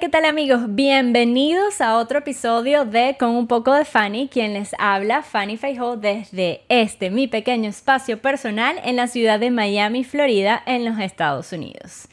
¿qué tal amigos? Bienvenidos a otro episodio de Con un poco de Fanny, quien les habla, Fanny Feijó, desde este, mi pequeño espacio personal en la ciudad de Miami, Florida, en los Estados Unidos.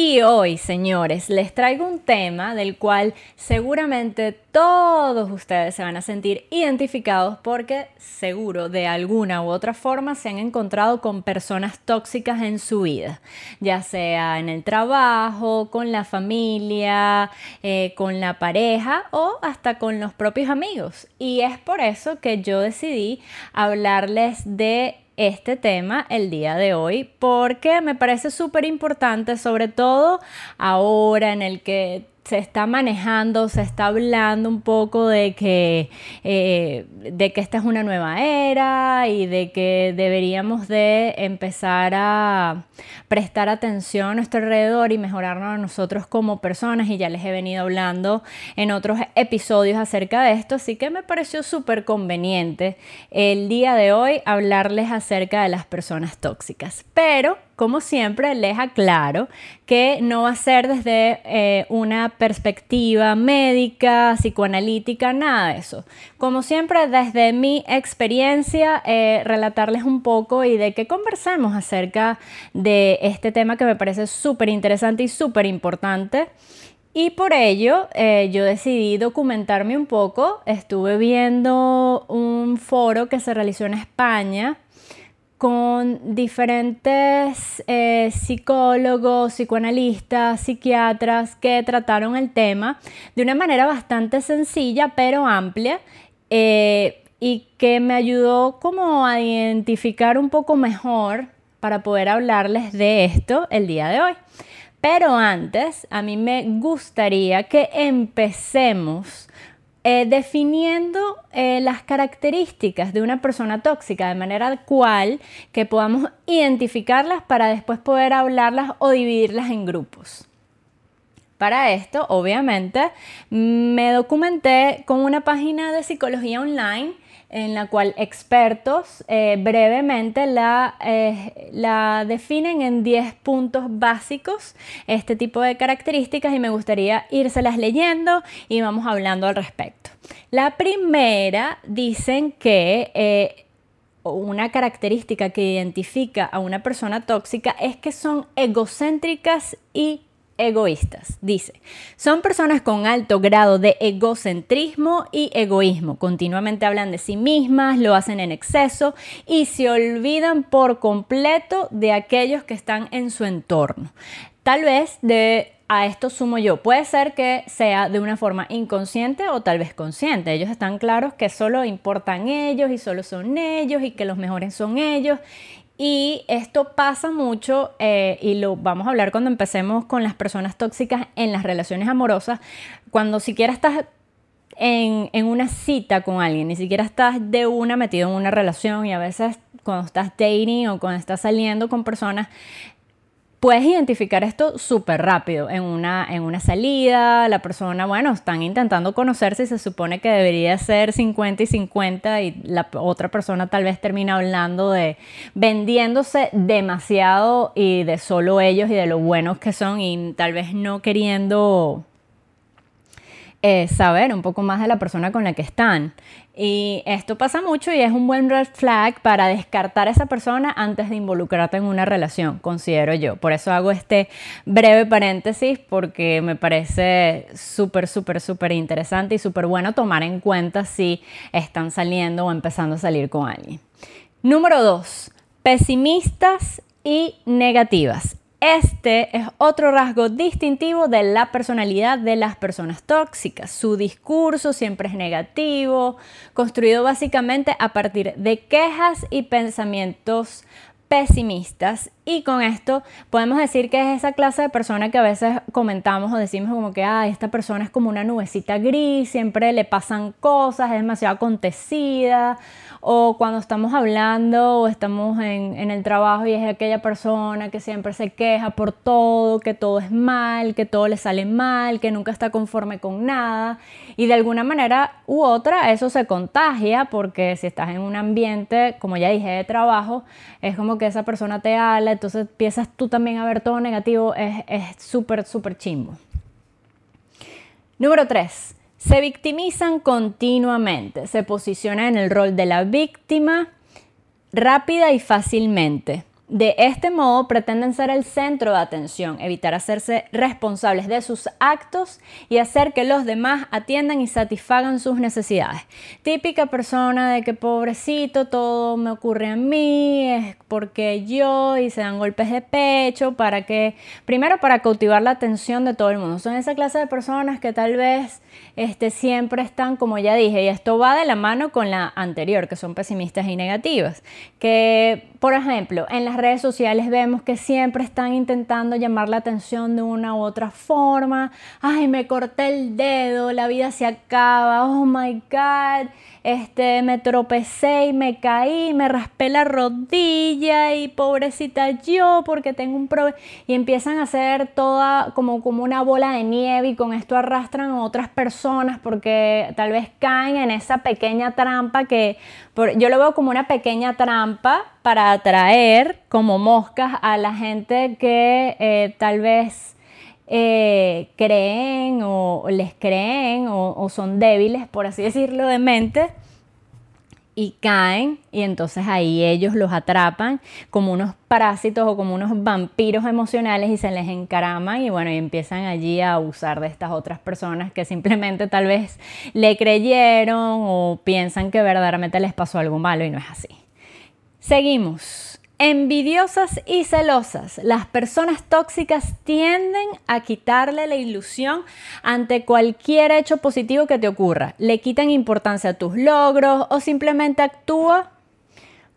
Y hoy, señores, les traigo un tema del cual seguramente todos ustedes se van a sentir identificados porque seguro de alguna u otra forma se han encontrado con personas tóxicas en su vida, ya sea en el trabajo, con la familia, eh, con la pareja o hasta con los propios amigos. Y es por eso que yo decidí hablarles de este tema el día de hoy porque me parece súper importante, sobre todo ahora en el que se está manejando, se está hablando un poco de que, eh, de que esta es una nueva era y de que deberíamos de empezar a prestar atención a nuestro alrededor y mejorarnos a nosotros como personas y ya les he venido hablando en otros episodios acerca de esto, así que me pareció súper conveniente el día de hoy hablarles acerca de las personas tóxicas. Pero como siempre, les aclaro que no va a ser desde eh, una perspectiva médica, psicoanalítica, nada de eso. Como siempre, desde mi experiencia, eh, relatarles un poco y de que conversemos acerca de este tema que me parece súper interesante y súper importante. Y por ello eh, yo decidí documentarme un poco. Estuve viendo un foro que se realizó en España con diferentes eh, psicólogos, psicoanalistas, psiquiatras que trataron el tema de una manera bastante sencilla pero amplia eh, y que me ayudó como a identificar un poco mejor para poder hablarles de esto el día de hoy. Pero antes, a mí me gustaría que empecemos eh, definiendo eh, las características de una persona tóxica de manera cual que podamos identificarlas para después poder hablarlas o dividirlas en grupos. Para esto, obviamente, me documenté con una página de psicología online en la cual expertos eh, brevemente la, eh, la definen en 10 puntos básicos, este tipo de características, y me gustaría írselas leyendo y vamos hablando al respecto. La primera dicen que... Eh, una característica que identifica a una persona tóxica es que son egocéntricas y egoístas. Dice, son personas con alto grado de egocentrismo y egoísmo. Continuamente hablan de sí mismas, lo hacen en exceso y se olvidan por completo de aquellos que están en su entorno. Tal vez de a esto sumo yo. Puede ser que sea de una forma inconsciente o tal vez consciente. Ellos están claros que solo importan ellos y solo son ellos y que los mejores son ellos y esto pasa mucho, eh, y lo vamos a hablar cuando empecemos con las personas tóxicas en las relaciones amorosas, cuando siquiera estás en, en, una cita con alguien, ni siquiera estás de una metido en una relación y a veces cuando estás dating o cuando estás saliendo con personas, puedes identificar esto súper rápido. En una, en una salida, la persona, bueno, están intentando conocerse y se supone que debería ser 50 y 50 y la otra persona tal vez termina hablando de vendiéndose demasiado y de solo ellos y de lo buenos que son y tal vez no queriendo eh, saber un poco más de la persona con la que están. Y esto pasa mucho y es un buen red flag para descartar a esa persona antes de involucrarte en una relación, considero yo. Por eso hago este breve paréntesis porque me parece súper, súper, súper interesante y súper bueno tomar en cuenta si están saliendo o empezando a salir con alguien. Número dos, pesimistas y negativas. Este es otro rasgo distintivo de la personalidad de las personas tóxicas. Su discurso siempre es negativo, construido básicamente a partir de quejas y pensamientos pesimistas y con esto podemos decir que es esa clase de persona que a veces comentamos o decimos como que ah, esta persona es como una nubecita gris, siempre le pasan cosas, es demasiado acontecida o cuando estamos hablando o estamos en, en, el trabajo y es aquella persona que siempre se queja por todo, que todo es mal, que todo le sale mal, que nunca está conforme con nada y de alguna manera u otra eso se contagia porque si estás en un ambiente, como ya dije, de trabajo, es como que esa persona te habla, entonces empiezas tú también a ver todo negativo, es súper, súper chimbo. Número 3. Se victimizan continuamente, se posicionan en el rol de la víctima rápida y fácilmente. De este modo pretenden ser el centro de atención, evitar hacerse responsables de sus actos y hacer que los demás atiendan y satisfagan sus necesidades. Típica persona de que pobrecito, todo me ocurre a mí, es porque yo y se dan golpes de pecho para que, primero para cautivar la atención de todo el mundo. Son esa clase de personas que tal vez este, siempre están, como ya dije, y esto va de la mano con la anterior, que son pesimistas y negativas, que por ejemplo, en las redes sociales vemos que siempre están intentando llamar la atención de una u otra forma. Ay, me corté el dedo, la vida se acaba. Oh my God, este, me tropecé y me caí, me raspé la rodilla y pobrecita yo porque tengo un problema. Y empiezan a hacer toda como, como una bola de nieve y con esto arrastran a otras personas porque tal vez caen en esa pequeña trampa que yo lo veo como una pequeña trampa para atraer como moscas a la gente que eh, tal vez eh, creen o, les creen o, son débiles, por así decirlo, de mente y caen y entonces ahí ellos los atrapan como unos parásitos o como unos vampiros emocionales y se les encaraman y bueno, y empiezan allí a abusar de estas otras personas que simplemente tal vez le creyeron o piensan que verdaderamente les pasó algo malo y no es así. Seguimos. Envidiosas y celosas, las personas tóxicas tienden a quitarle la ilusión ante cualquier hecho positivo que te ocurra. Le quitan importancia a tus logros o simplemente actúa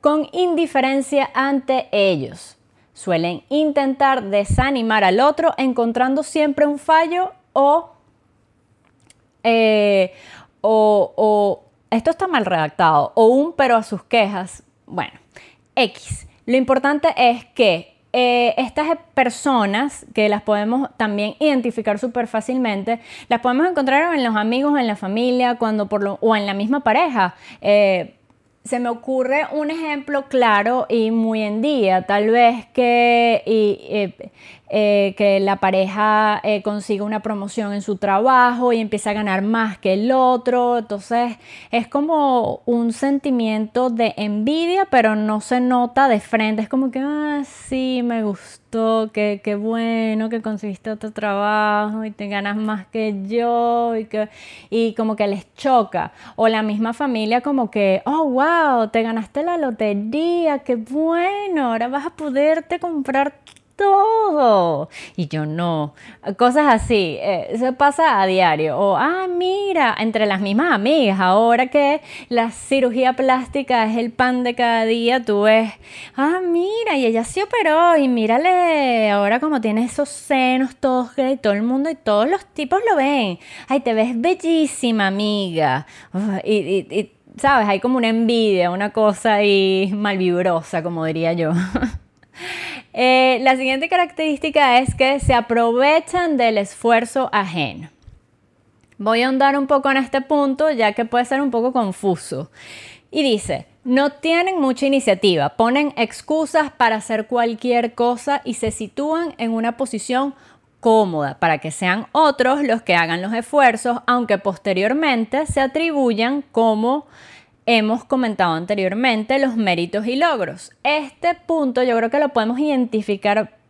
con indiferencia ante ellos. Suelen intentar desanimar al otro encontrando siempre un fallo o, eh, o, o esto está mal redactado, o un pero a sus quejas. Bueno, X lo importante es que eh, estas personas, que las podemos también identificar súper fácilmente, las podemos encontrar en los amigos, en la familia, cuando por lo, o en la misma pareja. Eh, se me ocurre un ejemplo claro y muy en día, tal vez que, eh, eh, que la pareja eh, consiga una promoción en su trabajo y empieza a ganar más que el otro, entonces es como un sentimiento de envidia, pero no se nota de frente, es como que, ah, sí, me gustó, qué, qué bueno que conseguiste otro trabajo y te ganas más que yo y, que, y como que les choca, o la misma familia como que, oh, wow, te ganaste la lotería, qué bueno, ahora vas a poderte comprar todo. Y yo no. Cosas así. Eh, eso pasa a diario. O, ah, mira, entre las mismas amigas, ahora que la cirugía plástica es el pan de cada día, tú ves, ah, mira, y ella se operó y mírale, ahora como tiene esos senos todos y todo el mundo y todos los tipos lo ven. Ay, te ves bellísima, amiga. y ¿sabes? Hay como una envidia, una cosa ahí malvibrosa, como diría yo. Eh, la siguiente característica es que se aprovechan del esfuerzo ajeno. Voy a ahondar un poco en este punto ya que puede ser un poco confuso. Y dice, no tienen mucha iniciativa, ponen excusas para hacer cualquier cosa y se sitúan en una posición cómoda para que sean otros los que hagan los esfuerzos, aunque posteriormente se atribuyan como hemos comentado anteriormente los méritos y logros. Este punto yo creo que lo podemos identificar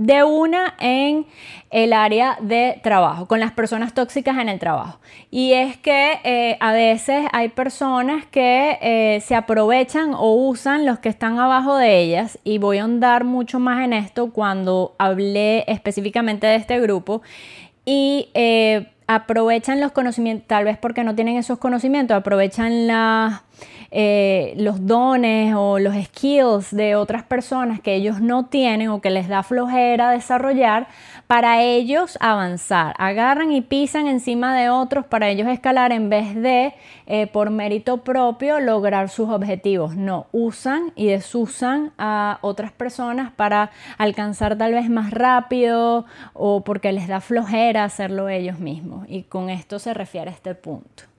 de una en el área de trabajo, con las personas tóxicas en el trabajo. Y es que eh, a veces hay personas que eh, se aprovechan o usan los que están abajo de ellas, y voy a ahondar mucho más en esto cuando hablé específicamente de este grupo. Y eh, aprovechan los conocimientos, tal vez porque no tienen esos conocimientos, aprovechan la, eh, los dones o los skills de otras personas que ellos no tienen o que les da flojera desarrollar para ellos avanzar. Agarran y pisan encima de otros para ellos escalar en vez de eh, por mérito propio lograr sus objetivos. No, usan y desusan a otras personas para alcanzar tal vez más rápido o porque les da flojera hacerlo ellos mismos. Y con esto se refiere a este punto.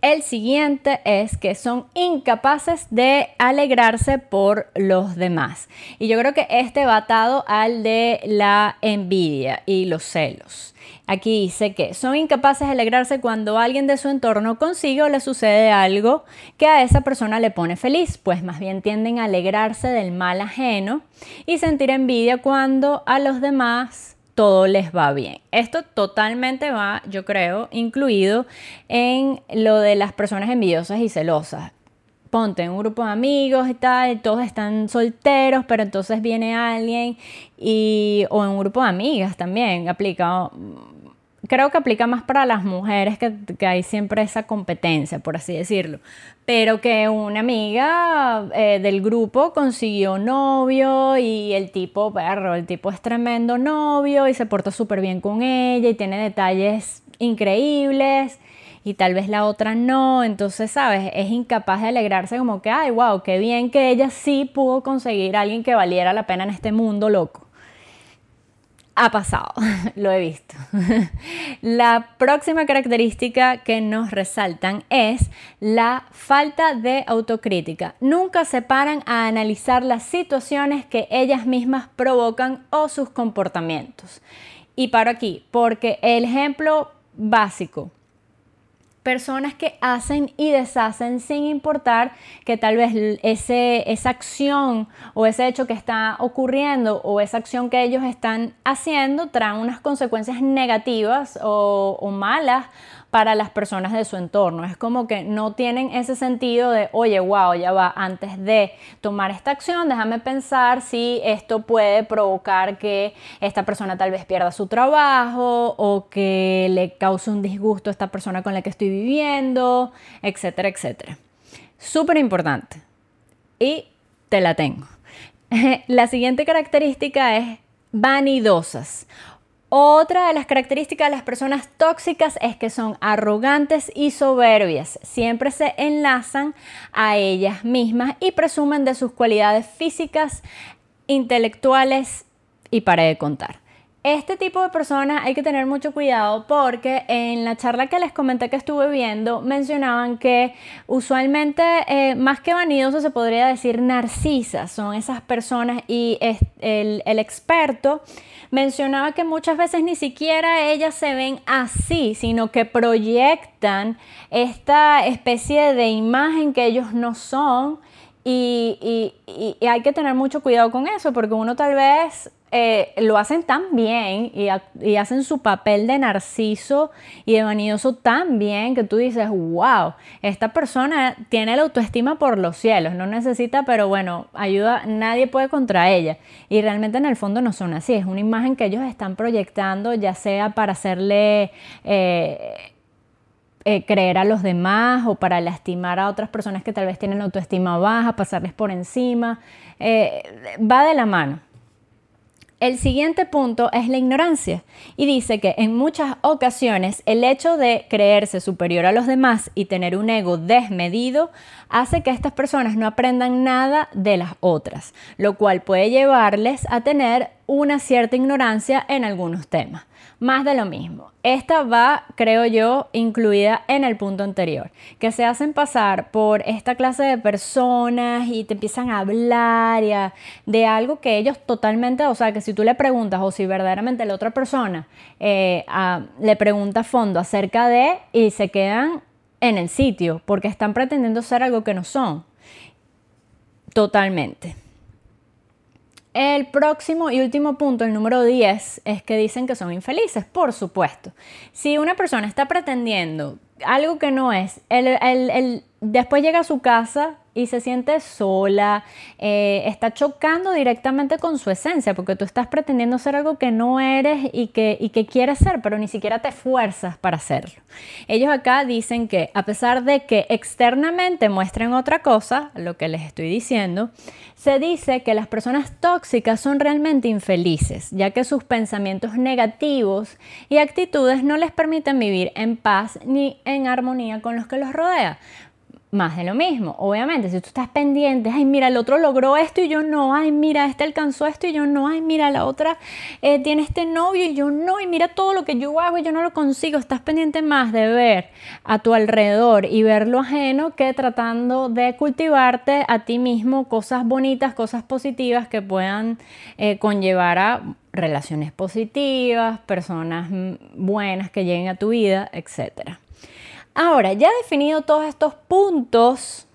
El siguiente es que son incapaces de alegrarse por los demás. Y yo creo que este va atado al de la envidia y los celos. Aquí dice que son incapaces de alegrarse cuando alguien de su entorno consigue o le sucede algo que a esa persona le pone feliz, pues más bien tienden a alegrarse del mal ajeno y sentir envidia cuando a los demás todo les va bien. Esto totalmente va, yo creo, incluido en lo de las personas envidiosas y celosas. Ponte en un grupo de amigos y tal, todos están solteros, pero entonces viene alguien y o en un grupo de amigas también aplica creo que aplica más para las mujeres que, hay siempre esa competencia, por así decirlo. Pero que una amiga eh, del grupo consiguió novio y el tipo, perro, el tipo es tremendo novio y se porta súper bien con ella y tiene detalles increíbles y tal vez la otra no, entonces, ¿sabes? Es incapaz de alegrarse como que, ay, wow, qué bien que ella sí pudo conseguir a alguien que valiera la pena en este mundo loco ha pasado, lo he visto. La próxima característica que nos resaltan es la falta de autocrítica. Nunca se paran a analizar las situaciones que ellas mismas provocan o sus comportamientos. Y paro aquí, porque el ejemplo básico personas que hacen y deshacen sin importar que tal vez ese, esa acción o ese hecho que está ocurriendo o esa acción que ellos están haciendo trae unas consecuencias negativas o malas para las personas de su entorno. Es como que no tienen ese sentido de, oye, wow, ya va, antes de tomar esta acción, déjame pensar si esto puede provocar que esta persona tal vez pierda su trabajo o que le cause un disgusto a esta persona con la que estoy viviendo, etcétera, etcétera. Súper importante. Y te la tengo. La siguiente característica es vanidosas otra de las características de las personas tóxicas es que son arrogantes y soberbias. Siempre se enlazan a ellas mismas y presumen de sus cualidades físicas, intelectuales y para de contar. Este tipo de personas hay que tener mucho cuidado porque en la charla que les comenté que estuve viendo mencionaban que usualmente eh, más que vanidosos se podría decir narcisas son esas personas y el, experto mencionaba que muchas veces ni siquiera ellas se ven así, sino que proyectan esta especie de imagen que ellos no son y, hay que tener mucho cuidado con eso, porque uno tal vez eh, lo hacen tan bien y, hacen su papel de narciso y de vanidoso tan bien que tú dices, wow, esta persona tiene la autoestima por los cielos, no necesita, pero bueno, ayuda, nadie puede contra ella. Y realmente en el fondo no son así, es una imagen que ellos están proyectando, ya sea para hacerle... Eh, eh, creer a los demás o para lastimar a otras personas que tal vez tienen autoestima baja, pasarles por encima. Va de la mano. El siguiente punto es la ignorancia y dice que en muchas ocasiones el hecho de creerse superior a los demás y tener un ego desmedido hace que estas personas no aprendan nada de las otras, lo cual puede llevarles a tener una cierta ignorancia en algunos temas más de lo mismo. Esta va, creo yo, incluida en el punto anterior, que se hacen pasar por esta clase de personas y te empiezan a hablar de algo que ellos totalmente, o sea, que si tú le preguntas o si verdaderamente la otra persona eh, le pregunta a fondo acerca de y se quedan en el sitio porque están pretendiendo ser algo que no son. Totalmente. El próximo y último punto, el número 10, es que dicen que son infelices, por supuesto. Si una persona está pretendiendo algo que no es, el, después llega a su casa y se siente sola, eh, está chocando directamente con su esencia, porque tú estás pretendiendo ser algo que no eres y que, y que quieres ser, pero ni siquiera te esfuerzas para hacerlo. Ellos acá dicen que a pesar de que externamente muestren otra cosa, lo que les estoy diciendo, se dice que las personas tóxicas son realmente infelices, ya que sus pensamientos negativos y actitudes no les permiten vivir en paz ni en armonía con los que los rodean más de lo mismo. Obviamente, si tú estás pendiente, ay, mira, el otro logró esto y yo no, ay, mira, este alcanzó esto y yo no, ay, mira, la otra eh, tiene este novio y yo no, y mira todo lo que yo hago y yo no lo consigo. Estás pendiente más de ver a tu alrededor y ver lo ajeno que tratando de cultivarte a ti mismo cosas bonitas, cosas positivas que puedan eh, conllevar a relaciones positivas, personas mm, buenas que lleguen a tu vida, etcétera. Ahora, ya definido todos estos puntos,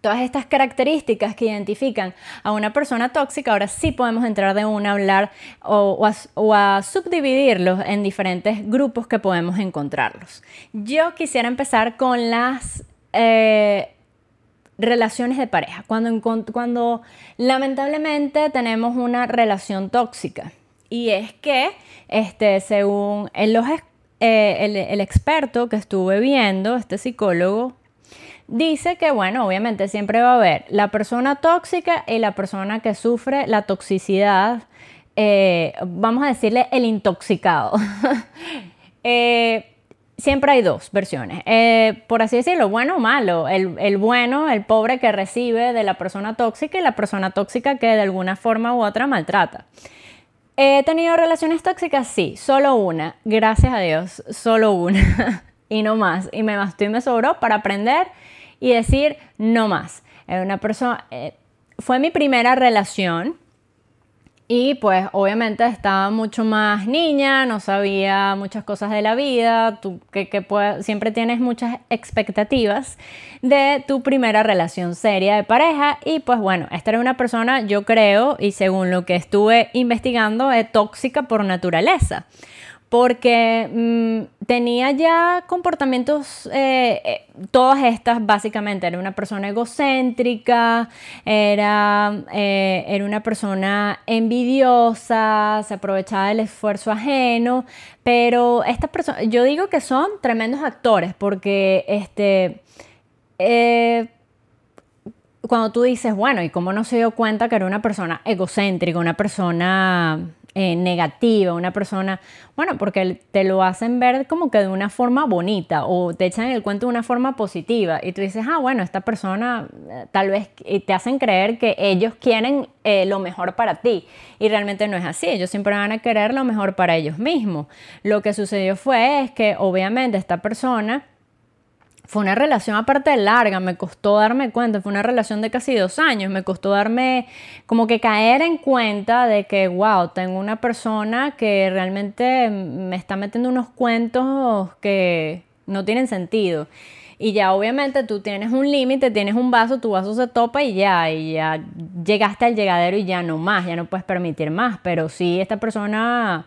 todas estas características que identifican a una persona tóxica, ahora sí podemos entrar de una a hablar o, a, subdividirlos en diferentes grupos que podemos encontrarlos. Yo quisiera empezar con las eh, relaciones de pareja, cuando, cuando lamentablemente tenemos una relación tóxica. Y es que, este, según en los eh, el, experto que estuve viendo, este psicólogo, dice que, bueno, obviamente siempre va a haber la persona tóxica y la persona que sufre la toxicidad, eh, vamos a decirle el intoxicado. Eh, siempre hay dos versiones, por así decirlo, bueno o malo. El, el, bueno, el pobre que recibe de la persona tóxica y la persona tóxica que de alguna forma u otra maltrata. ¿He tenido relaciones tóxicas? Sí, solo una. Gracias a Dios, solo una. y no más. Y me bastó y me sobró para aprender y decir no más. Una persona, eh, fue mi primera relación y pues obviamente estaba mucho más niña, no sabía muchas cosas de la vida, tú que, siempre tienes muchas expectativas de tu primera relación seria de pareja. Y pues bueno, esta era una persona yo creo y según lo que estuve investigando es tóxica por naturaleza porque mm, tenía ya comportamientos, eh, eh, todas estas básicamente, era una persona egocéntrica, era, eh, era una persona envidiosa, se aprovechaba del esfuerzo ajeno, pero estas personas, yo digo que son tremendos actores, porque este, cuando tú dices, bueno, ¿y cómo no se dio cuenta que era una persona egocéntrica, una persona eh, negativa, una persona, bueno, porque te lo hacen ver como que de una forma bonita o te echan el cuento de una forma positiva y tú dices, ah, bueno, esta persona eh, tal vez te hacen creer que ellos quieren eh, lo mejor para ti y realmente no es así, ellos siempre van a querer lo mejor para ellos mismos. Lo que sucedió fue es que obviamente esta persona fue una relación aparte larga, me costó darme cuenta, fue una relación de casi dos años, me costó darme como que caer en cuenta de que, wow, tengo una persona que realmente me está metiendo unos cuentos que no tienen sentido. Y ya obviamente tú tienes un límite, tienes un vaso, tu vaso se topa y ya, y ya llegaste al llegadero y ya no más, ya no puedes permitir más. Pero sí, esta persona...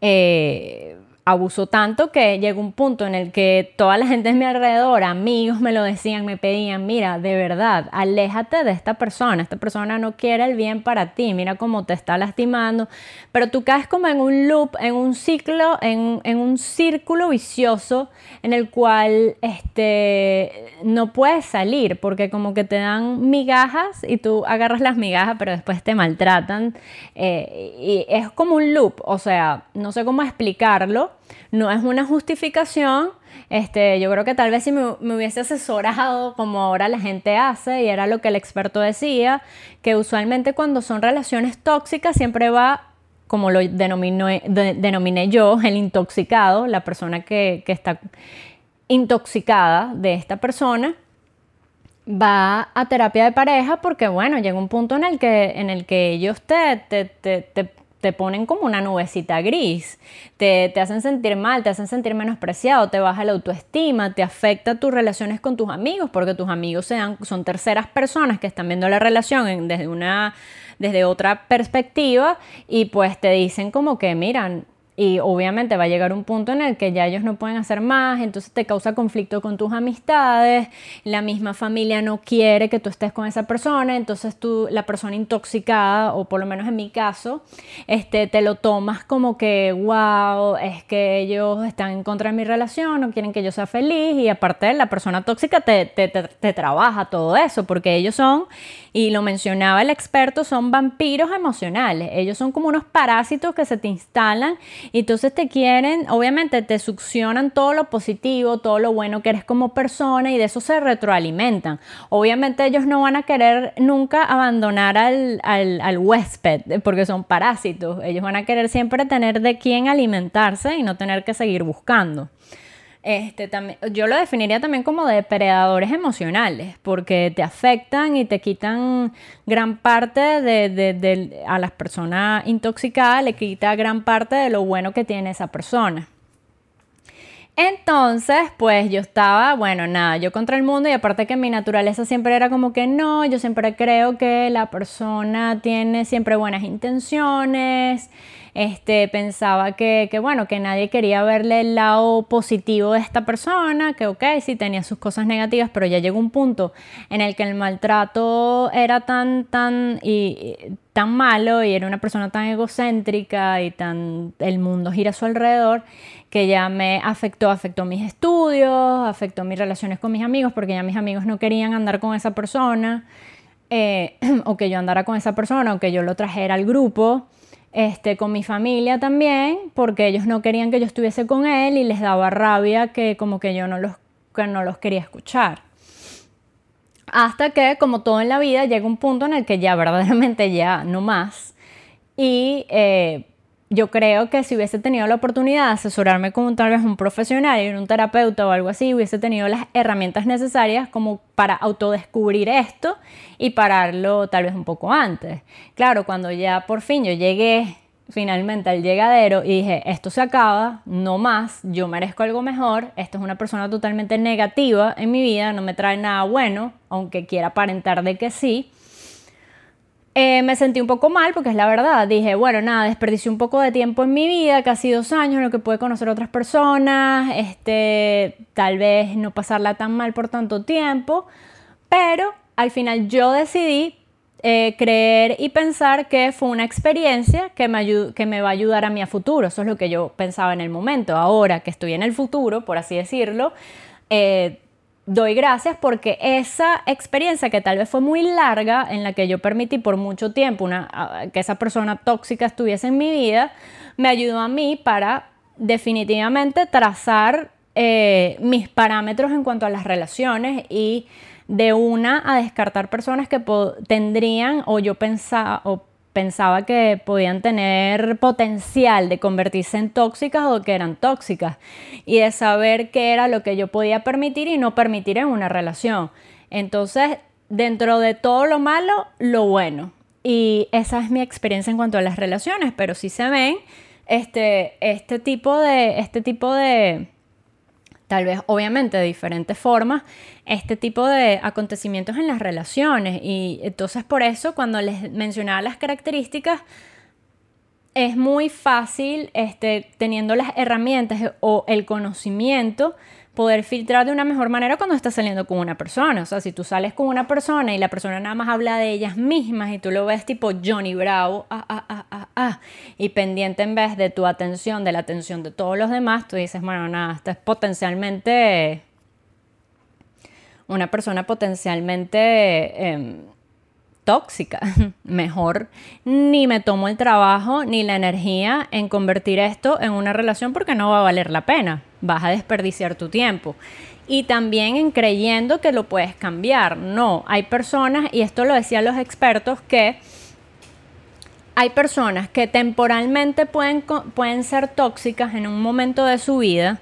Eh, abusó tanto que llegó un punto en el que toda la gente en mi alrededor, amigos me lo decían, me pedían, mira, de verdad, aléjate de esta persona, esta persona no quiere el bien para ti, mira cómo te está lastimando, pero tú caes como en un loop, en un ciclo, en, en un círculo vicioso en el cual este, no puedes salir porque como que te dan migajas y tú agarras las migajas pero después te maltratan eh, y es como un loop, o sea, no sé cómo explicarlo, no es una justificación. Este, yo creo que tal vez si me, hubiese asesorado como ahora la gente hace, y era lo que el experto decía, que usualmente cuando son relaciones tóxicas siempre va, como lo denominé yo, el intoxicado, la persona que, está intoxicada de esta persona, va a terapia de pareja porque, bueno, llega un punto en el que, en el que ellos te ponen como una nubecita gris, te, te, hacen sentir mal, te hacen sentir menospreciado, te baja la autoestima, te afecta tus relaciones con tus amigos, porque tus amigos sean, son terceras personas que están viendo la relación desde, una, desde otra perspectiva y pues te dicen como que, miran, y obviamente va a llegar un punto en el que ya ellos no pueden hacer más, entonces te causa conflicto con tus amistades, la misma familia no quiere que tú estés con esa persona, entonces tú, la persona intoxicada, o por lo menos en mi caso, este, te lo tomas como que, wow, es que ellos están en contra de mi relación, no quieren que yo sea feliz, y aparte la persona tóxica te, te, te trabaja todo eso, porque ellos son, y lo mencionaba el experto, son vampiros emocionales, ellos son como unos parásitos que se te instalan Y entonces te quieren, obviamente te succionan todo lo positivo, todo lo bueno que eres como persona y de eso se retroalimentan. Obviamente ellos no van a querer nunca abandonar al, al huésped porque son parásitos. Ellos van a querer siempre tener de quién alimentarse y no tener que seguir buscando. Este, también, yo lo definiría también como depredadores emocionales, porque te afectan y te quitan gran parte de, de, a las personas intoxicadas, le quita gran parte de lo bueno que tiene esa persona. Entonces, pues yo estaba, bueno, nada, yo contra el mundo y aparte que mi naturaleza siempre era como que no, yo siempre creo que la persona tiene siempre buenas intenciones, este, pensaba que, bueno, que nadie quería verle el lado positivo de esta persona, que ok, sí tenía sus cosas negativas, pero ya llegó un punto en el que el maltrato era tan, tan, y, tan malo y era una persona tan egocéntrica y tan, el mundo gira a su alrededor, que ya me afectó, afectó mis estudios, afectó mis relaciones con mis amigos, porque ya mis amigos no querían andar con esa persona. Eh, o que yo andara con esa persona, o que yo lo trajera al grupo este, con mi familia también, porque ellos no querían que yo estuviese con él y les daba rabia que como que yo no los, que no los quería escuchar. Hasta que, como todo en la vida, llega un punto en el que ya verdaderamente ya no más. Y eh, yo creo que si hubiese tenido la oportunidad de asesorarme con tal vez un profesional un terapeuta o algo así, hubiese tenido las herramientas necesarias como para autodescubrir esto y pararlo tal vez un poco antes. Claro, cuando ya por fin yo llegué finalmente al llegadero y dije, esto se acaba, no más, yo merezco algo mejor, esto es una persona totalmente negativa en mi vida, no me trae nada bueno, aunque quiera aparentar de que sí eh, me sentí un poco mal porque es la verdad. Dije, bueno, nada, desperdicié un poco de tiempo en mi vida, casi dos años en lo que pude conocer otras personas, este, tal vez no pasarla tan mal por tanto tiempo, pero al final yo decidí eh, creer y pensar que fue una experiencia que me, que me va a ayudar a mí a futuro. Eso es lo que yo pensaba en el momento. Ahora que estoy en el futuro, por así decirlo, eh, doy gracias porque esa experiencia que tal vez fue muy larga, en la que yo permití por mucho tiempo que esa persona tóxica estuviese en mi vida, me ayudó a mí para definitivamente trazar eh, mis parámetros en cuanto a las relaciones y de una a descartar personas que tendrían o yo pensaba o pensaba que podían tener potencial de convertirse en tóxicas o que eran tóxicas y de saber qué era lo que yo podía permitir y no permitir en una relación. Entonces, dentro de todo lo malo, lo bueno. Y esa es mi experiencia en cuanto a las relaciones, pero si se ven este, este tipo de, este tipo de, tal vez obviamente de diferentes formas, este tipo de acontecimientos en las relaciones. Y entonces por eso cuando les mencionaba las características, es muy fácil, este, teniendo las herramientas o el conocimiento, poder filtrar de una mejor manera cuando estás saliendo con una persona. O sea, si tú sales con una persona y la persona nada más habla de ellas mismas y tú lo ves tipo Johnny Bravo, ah, ah, ah, ah, ah, y pendiente en vez de tu atención, de la atención de todos los demás, tú dices, bueno, nada, esta es potencialmente una persona potencialmente... Em, tóxica. Mejor ni me tomo el trabajo ni la energía en convertir esto en una relación porque no va a valer la pena. Vas a desperdiciar tu tiempo. Y también en creyendo que lo puedes cambiar. No, hay personas, y esto lo decían los expertos, que hay personas que temporalmente pueden, pueden ser tóxicas en un momento de su vida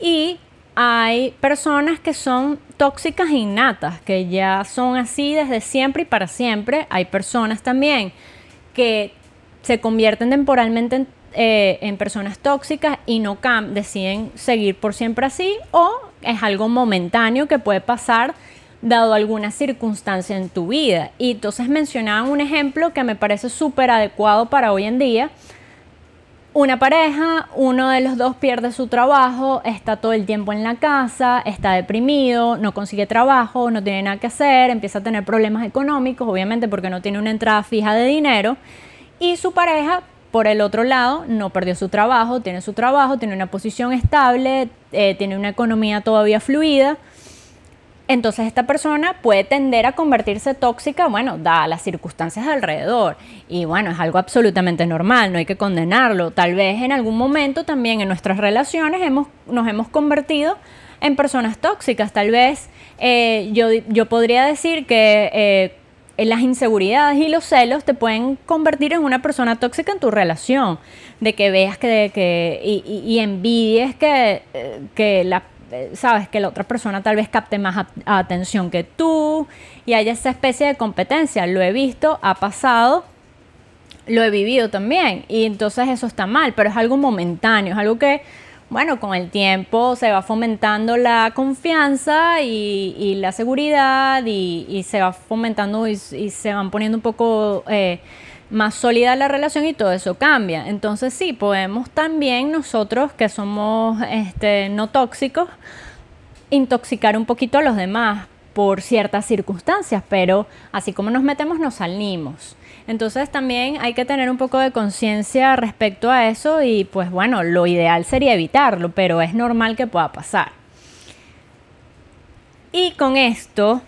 y hay personas que son tóxicas innatas, que ya son así desde siempre y para siempre. Hay personas también que se convierten temporalmente en, eh, personas tóxicas y no deciden seguir por siempre así o es algo momentáneo que puede pasar dado alguna circunstancia en tu vida. Y entonces mencionaban un ejemplo que me parece súper adecuado para hoy en día, una pareja, uno de los dos pierde su trabajo, está todo el tiempo en la casa, está deprimido, no consigue trabajo, no tiene nada que hacer, empieza a tener problemas económicos, obviamente porque no tiene una entrada fija de dinero, y su pareja, por el otro lado, no perdió su trabajo, tiene su trabajo, tiene una posición estable, eh, tiene una economía todavía fluida, entonces esta persona puede tender a convertirse tóxica, bueno, dadas las circunstancias alrededor. Y bueno, es algo absolutamente normal, no hay que condenarlo. Tal vez en algún momento también en nuestras relaciones hemos, nos hemos convertido en personas tóxicas. Tal vez eh, yo, yo, podría decir que eh, las inseguridades y los celos te pueden convertir en una persona tóxica en tu relación. De que veas que, que y, envidies que, eh, que la sabes que la otra persona tal vez capte más atención que tú y haya esa especie de competencia. Lo he visto, ha pasado, lo he vivido también y entonces eso está mal, pero es algo momentáneo, es algo que, bueno, con el tiempo se va fomentando la confianza y, la seguridad y, se va fomentando y, se van poniendo un poco... Eh, más sólida la relación y todo eso cambia. Entonces sí, podemos también nosotros que somos este, no tóxicos, intoxicar un poquito a los demás por ciertas circunstancias, pero así como nos metemos, nos salimos. Entonces también hay que tener un poco de conciencia respecto a eso y pues bueno, lo ideal sería evitarlo, pero es normal que pueda pasar. Y con esto,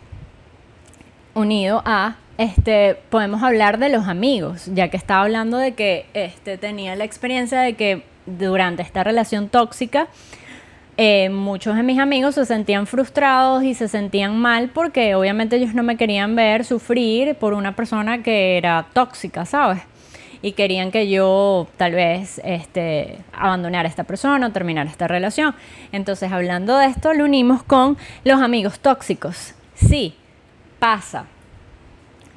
unido a este, podemos hablar de los amigos, ya que estaba hablando de que este, tenía la experiencia de que durante esta relación tóxica, eh, muchos de mis amigos se sentían frustrados y se sentían mal porque obviamente ellos no me querían ver sufrir por una persona que era tóxica, ¿sabes? Y querían que yo tal vez este, abandonara a esta persona o terminara esta relación. Entonces, hablando de esto, lo unimos con los amigos tóxicos. Sí, pasa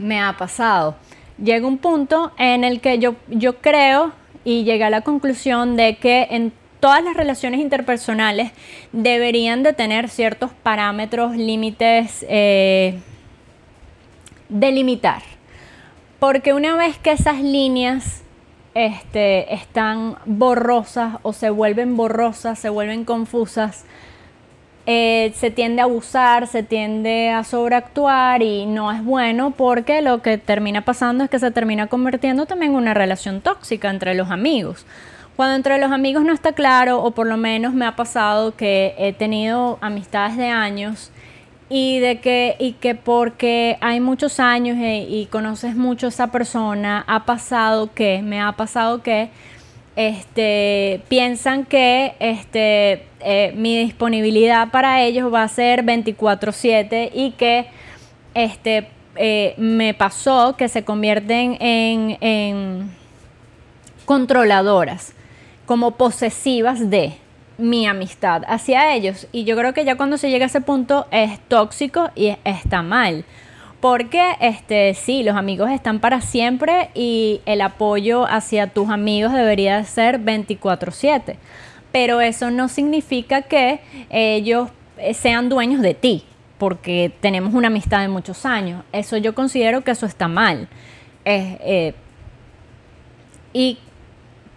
me ha pasado. Llega un punto en el que yo, yo creo y llegué a la conclusión de que en todas las relaciones interpersonales deberían de tener ciertos parámetros, límites, eh, delimitar. Porque una vez que esas líneas este, están borrosas o se vuelven borrosas, se vuelven confusas, eh, se tiende a abusar, se tiende a sobreactuar y no es bueno porque lo que termina pasando es que se termina convirtiendo también en una relación tóxica entre los amigos. Cuando entre los amigos no está claro, o por lo menos me ha pasado que he tenido amistades de años y de que, y que porque hay muchos años y, y conoces mucho a esa persona, ha pasado que, me ha pasado que este, piensan que este, eh, mi disponibilidad para ellos va a ser 24/7 y que este, eh, me pasó que se convierten en, en controladoras, como posesivas de mi amistad hacia ellos. Y yo creo que ya cuando se llega a ese punto es tóxico y está mal. Porque este, sí, los amigos están para siempre y el apoyo hacia tus amigos debería ser 24/7. Pero eso no significa que ellos eh, sean dueños de ti, porque tenemos una amistad de muchos años. Eso yo considero que eso está mal. Eh, y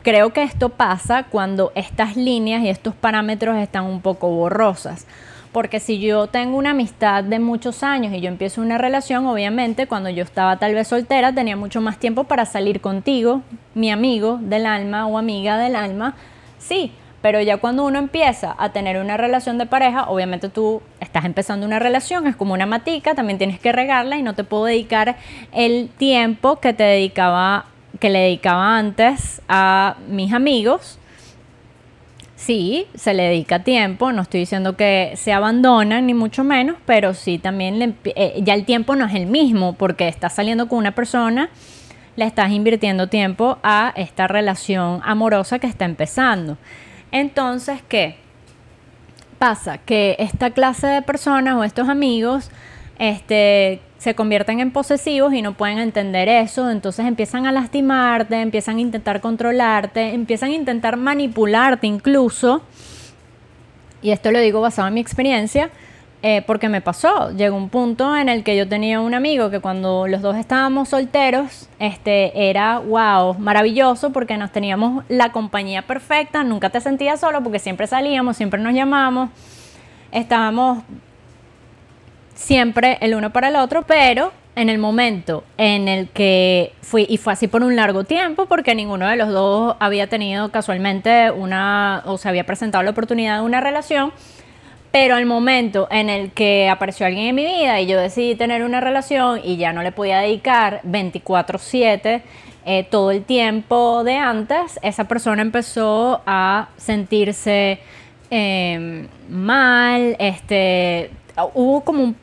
creo que esto pasa cuando estas líneas y estos parámetros están un poco borrosas. Porque si yo tengo una amistad de muchos años y yo empiezo una relación, obviamente cuando yo estaba tal vez soltera tenía mucho más tiempo para salir contigo, mi amigo del alma o amiga del alma. Sí, pero ya cuando uno empieza a tener una relación de pareja, obviamente tú estás empezando una relación, es como una matica, también tienes que regarla y no te puedo dedicar el tiempo que te dedicaba que le dedicaba antes a mis amigos sí, se le dedica tiempo, no estoy diciendo que se abandonan ni mucho menos, pero sí también eh, ya el tiempo no es el mismo porque estás saliendo con una persona, le estás invirtiendo tiempo a esta relación amorosa que está empezando. Entonces, ¿qué pasa? Que esta clase de personas o estos amigos, este, se convierten en posesivos y no pueden entender eso, entonces empiezan a lastimarte, empiezan a intentar controlarte, empiezan a intentar manipularte incluso. Y esto lo digo basado en mi experiencia, eh, porque me pasó. Llegó un punto en el que yo tenía un amigo que cuando los dos estábamos solteros, este, era wow, maravilloso porque nos teníamos la compañía perfecta, nunca te sentías solo porque siempre salíamos, siempre nos llamamos, estábamos siempre el uno para el otro, pero en el momento en el que fui, y fue así por un largo tiempo, porque ninguno de los dos había tenido casualmente una, o se había presentado la oportunidad de una relación, Pero al momento en el que apareció alguien en mi vida y yo decidí tener una relación y ya no le podía dedicar 24/7 eh, todo el tiempo de antes, esa persona empezó a sentirse em, mal, este, hubo como un,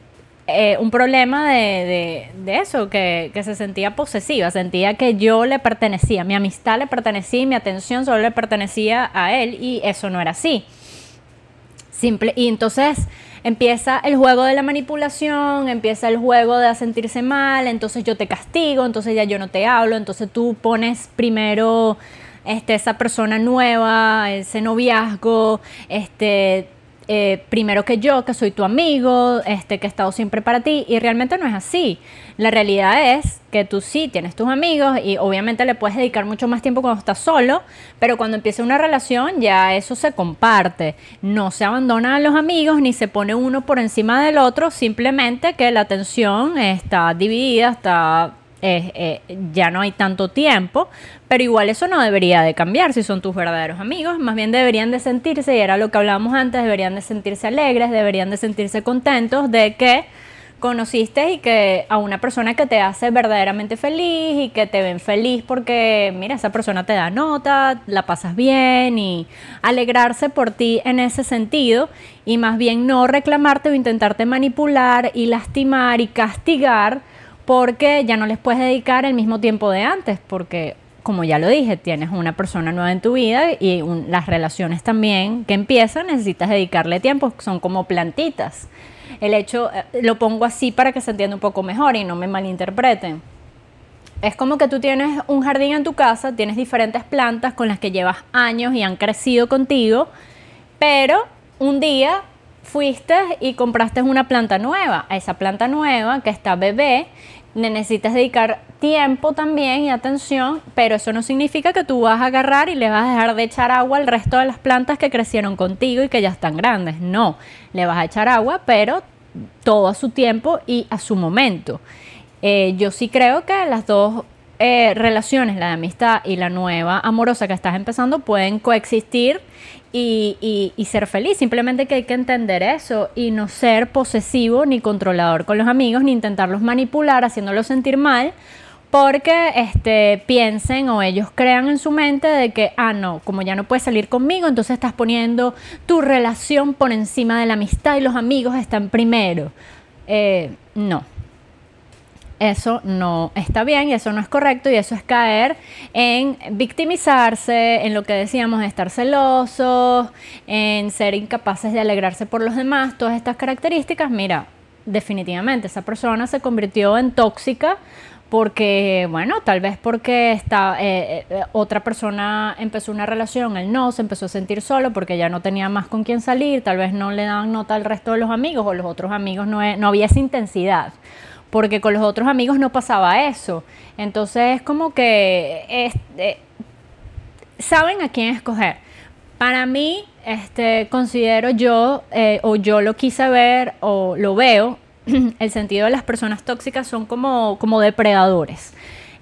eh, problema de, eso, que, que, se sentía posesiva, sentía que yo le pertenecía, mi amistad le pertenecía mi atención solo le pertenecía a él y eso no era así. Simple, y entonces empieza el juego de la manipulación, empieza el juego de sentirse mal, entonces yo te castigo, entonces ya yo no te hablo, entonces tú pones primero este, esa persona nueva, ese noviazgo, este, eh, primero que yo, que soy tu amigo, este, que he estado siempre para ti, y realmente no es así. La realidad es que tú sí tienes tus amigos y obviamente le puedes dedicar mucho más tiempo cuando estás solo, pero cuando empieza una relación ya eso se comparte. No se abandonan a los amigos ni se pone uno por encima del otro, simplemente que la atención está dividida, está eh, ya no hay tanto tiempo, pero igual eso no debería de cambiar si son tus verdaderos amigos, más bien deberían de sentirse, y era lo que hablábamos antes, deberían de sentirse alegres, deberían de sentirse contentos de que conociste y que a una persona que te hace verdaderamente feliz y que te ven feliz porque, mira, esa persona te da nota, la pasas bien y alegrarse por ti en ese sentido y más bien no reclamarte o intentarte manipular y lastimar y castigar porque ya no les puedes dedicar el mismo tiempo de antes, porque como ya lo dije, tienes una persona nueva en tu vida y las relaciones también que empiezan necesitas dedicarle tiempo, son como plantitas. El hecho, eh, lo pongo así para que se entienda un poco mejor y no me malinterpreten. Es como que tú tienes un jardín en tu casa, tienes diferentes plantas con las que llevas años y han crecido contigo, pero un día fuiste y compraste una planta nueva. Esa planta nueva que está bebé necesitas dedicar tiempo también y atención, pero eso no significa que tú vas a agarrar y le vas a dejar de echar agua al resto de las plantas que crecieron contigo y que ya están grandes. No, le vas a echar agua, pero todo a su tiempo y a su momento. Eh, yo sí creo que las dos eh, relaciones, la de amistad y la nueva amorosa que estás empezando, pueden coexistir y, ser feliz. Simplemente que hay que entender eso y no ser posesivo ni controlador con los amigos, ni intentarlos manipular, haciéndolos sentir mal, porque este, piensen o ellos crean en su mente de que, ah, no, como ya no puedes salir conmigo, entonces estás poniendo tu relación por encima de la amistad y los amigos están primero. Eh, no, eso no está bien y eso no es correcto y eso es caer en victimizarse, en lo que decíamos, de estar celosos, en ser incapaces de alegrarse por los demás, todas estas características, mira, definitivamente esa persona se convirtió en tóxica porque, bueno, tal vez porque está, eh, eh, otra persona empezó una relación, él no, se empezó a sentir solo porque ya no tenía más con quién salir, tal vez no le daban nota al resto de los amigos o los otros amigos no, no había esa intensidad porque con los otros amigos no pasaba eso. Entonces es como que eh, saben a quién escoger. Para mí, este, considero yo, eh, o yo lo quise ver, o lo veo, el sentido de las personas tóxicas son como, como depredadores.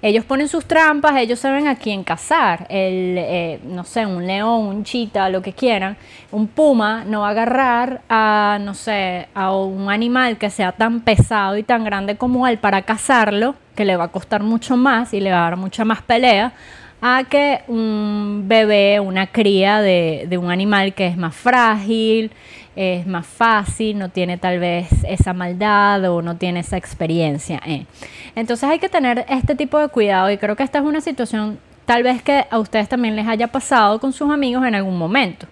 Ellos ponen sus trampas, ellos saben a quién cazar. El, eh, no sé, un león, un chita, lo que quieran. Un puma no va a agarrar a, no sé, a un animal que sea tan pesado y tan grande como él para cazarlo, que le va a costar mucho más y le va a dar mucha más pelea, a que un bebé, una cría de, de un animal que es más frágil, es más fácil, no tiene tal vez esa maldad o no tiene esa experiencia. Eh. Entonces hay que tener este tipo de cuidado y creo que esta es una situación tal vez que a ustedes también les haya pasado con sus amigos en algún momento.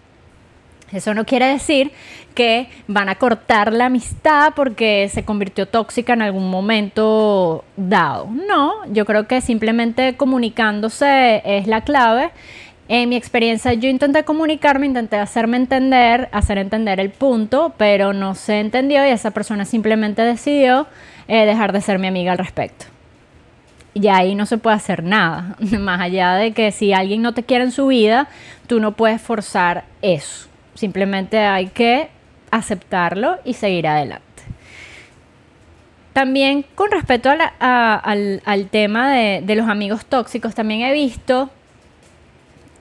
Eso no quiere decir que van a cortar la amistad porque se convirtió tóxica en algún momento dado. No, yo creo que simplemente comunicándose es la clave en mi experiencia yo intenté comunicarme, intenté hacerme entender, hacer entender el punto, pero no se entendió y esa persona simplemente decidió eh, dejar de ser mi amiga al respecto. Y ahí no se puede hacer nada, más allá de que si alguien no te quiere en su vida, tú no puedes forzar eso. Simplemente hay que aceptarlo y seguir adelante. También con respecto al, tema de, de los amigos tóxicos, también he visto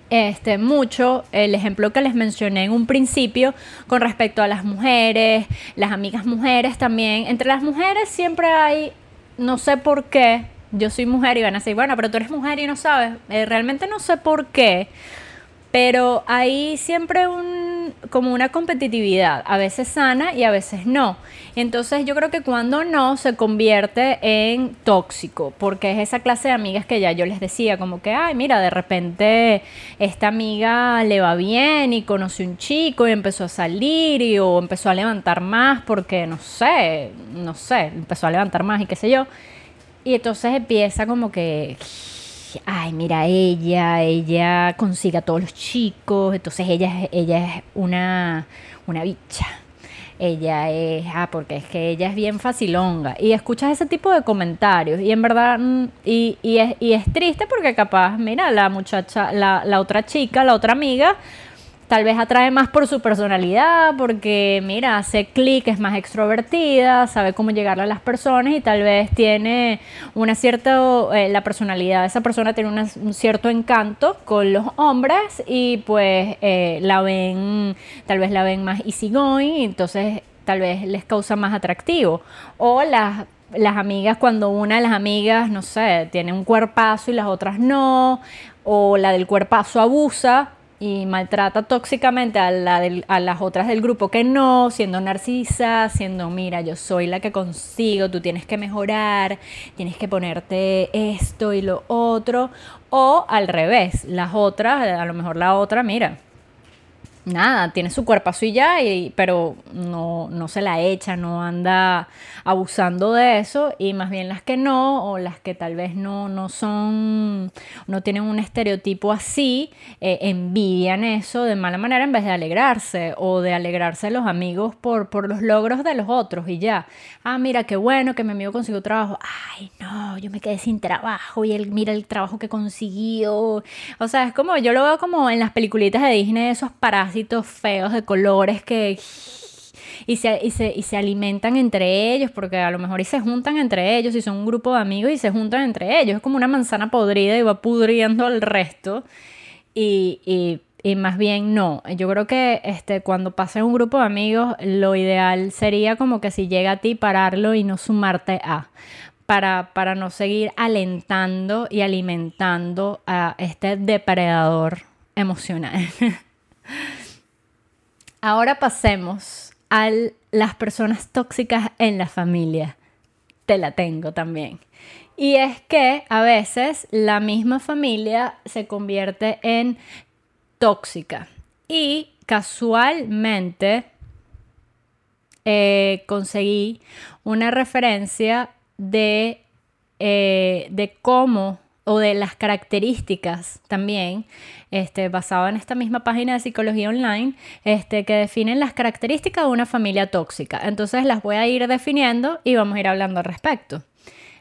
este, mucho el ejemplo que les mencioné en un principio con respecto a las mujeres, las amigas mujeres también. Entre las mujeres siempre hay, no sé por qué, yo soy mujer y van a decir, bueno, pero tú eres mujer y no sabes. Eh, realmente no sé por qué, pero hay siempre un, como una competitividad, a veces sana y a veces no. Entonces yo creo que cuando no se convierte en tóxico, porque es esa clase de amigas que ya yo les decía, como que, ay, mira, de repente esta amiga le va bien y conoce un chico y empezó a salir y o empezó a levantar más porque, no sé, no sé, empezó a levantar más y qué sé yo. Y entonces empieza como que, ay, mira, ella, ella consigue a todos los chicos, entonces ella, ella es una, una bicha. Ella es, ah, porque es que ella es bien facilonga. Y escuchas ese tipo de comentarios. Y en verdad, mm, y, y, es, y es triste porque capaz, mira, la muchacha, la, la otra chica, la otra amiga, Tal vez atrae más por su personalidad, porque mira, hace clic, es más extrovertida, sabe cómo llegarle a las personas y tal vez tiene una cierta, eh, la personalidad esa persona tiene un cierto encanto con los hombres y pues eh, la ven, tal vez la ven más easygoing entonces tal vez les causa más atractivo. O las las amigas, cuando una de las amigas, no sé, tiene un cuerpazo y las otras no, o la del cuerpazo abusa, y maltrata tóxicamente a, la a las otras del grupo que no, siendo narcisa, siendo, mira, yo soy la que consigo, tú tienes que mejorar, tienes que ponerte esto y lo otro, o al revés, las otras, a lo mejor la otra, mira, nada, tiene su cuerpo y ya, y, pero no, no se la echa, no anda abusando de eso, y más bien las que no, o las que tal vez no, no son, no tienen un estereotipo así, eh, envidian eso de mala manera en vez de alegrarse, o de alegrarse los amigos por, por los logros de los otros, y ya. Ah, mira, qué bueno que mi amigo consiguió trabajo. Ay, no, yo me quedé sin trabajo, y él mira el trabajo que consiguió. O sea, es como, yo lo veo como en las peliculitas de Disney, esos parásitos feos de colores que... Y se, y, se, y se, alimentan entre ellos, porque a lo mejor y se juntan entre ellos, y son un grupo de amigos y se juntan entre ellos. Es como una manzana podrida y va pudriendo al resto. Y, y, y más bien no. Yo creo que este, cuando pasa un grupo de amigos, lo ideal sería como que si llega a ti, pararlo y no sumarte a. Para, para no seguir alentando y alimentando a este depredador emocional. Ahora pasemos a las personas tóxicas en la familia. Te la tengo también. Y es que a veces la misma familia se convierte en tóxica. Y casualmente eh, conseguí una referencia de, eh, de cómo o de las características también, este, basado en esta misma página de psicología online, este, que definen las características de una familia tóxica. Entonces las voy a ir definiendo y vamos a ir hablando al respecto.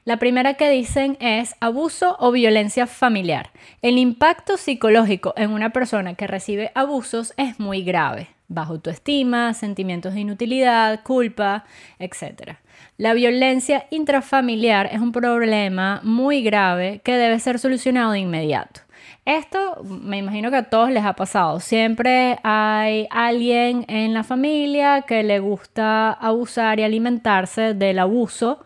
La primera que dicen es abuso o violencia familiar. El impacto psicológico en una persona que recibe abusos es muy grave. Bajo autoestima, sentimientos de inutilidad, culpa, etc. La violencia intrafamiliar es un problema muy grave que debe ser solucionado de inmediato. Esto me imagino que a todos les ha pasado. Siempre hay alguien en la familia que le gusta abusar y alimentarse del abuso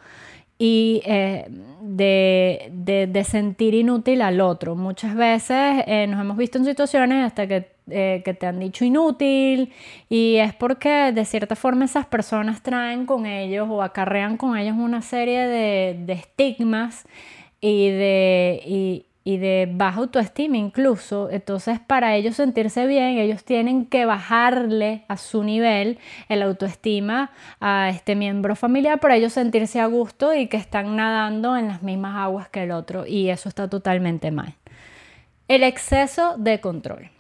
y eh, de, sentir inútil al otro. Muchas veces eh, nos hemos visto en situaciones hasta que eh, que te han dicho inútil y es porque de cierta forma esas personas traen con ellos o acarrean con ellos una serie de, estigmas y de, de baja autoestima incluso. Entonces para ellos sentirse bien, ellos tienen que bajarle a su nivel el autoestima a este miembro familiar para ellos sentirse a gusto y que están nadando en las mismas aguas que el otro y eso está totalmente mal. El exceso de control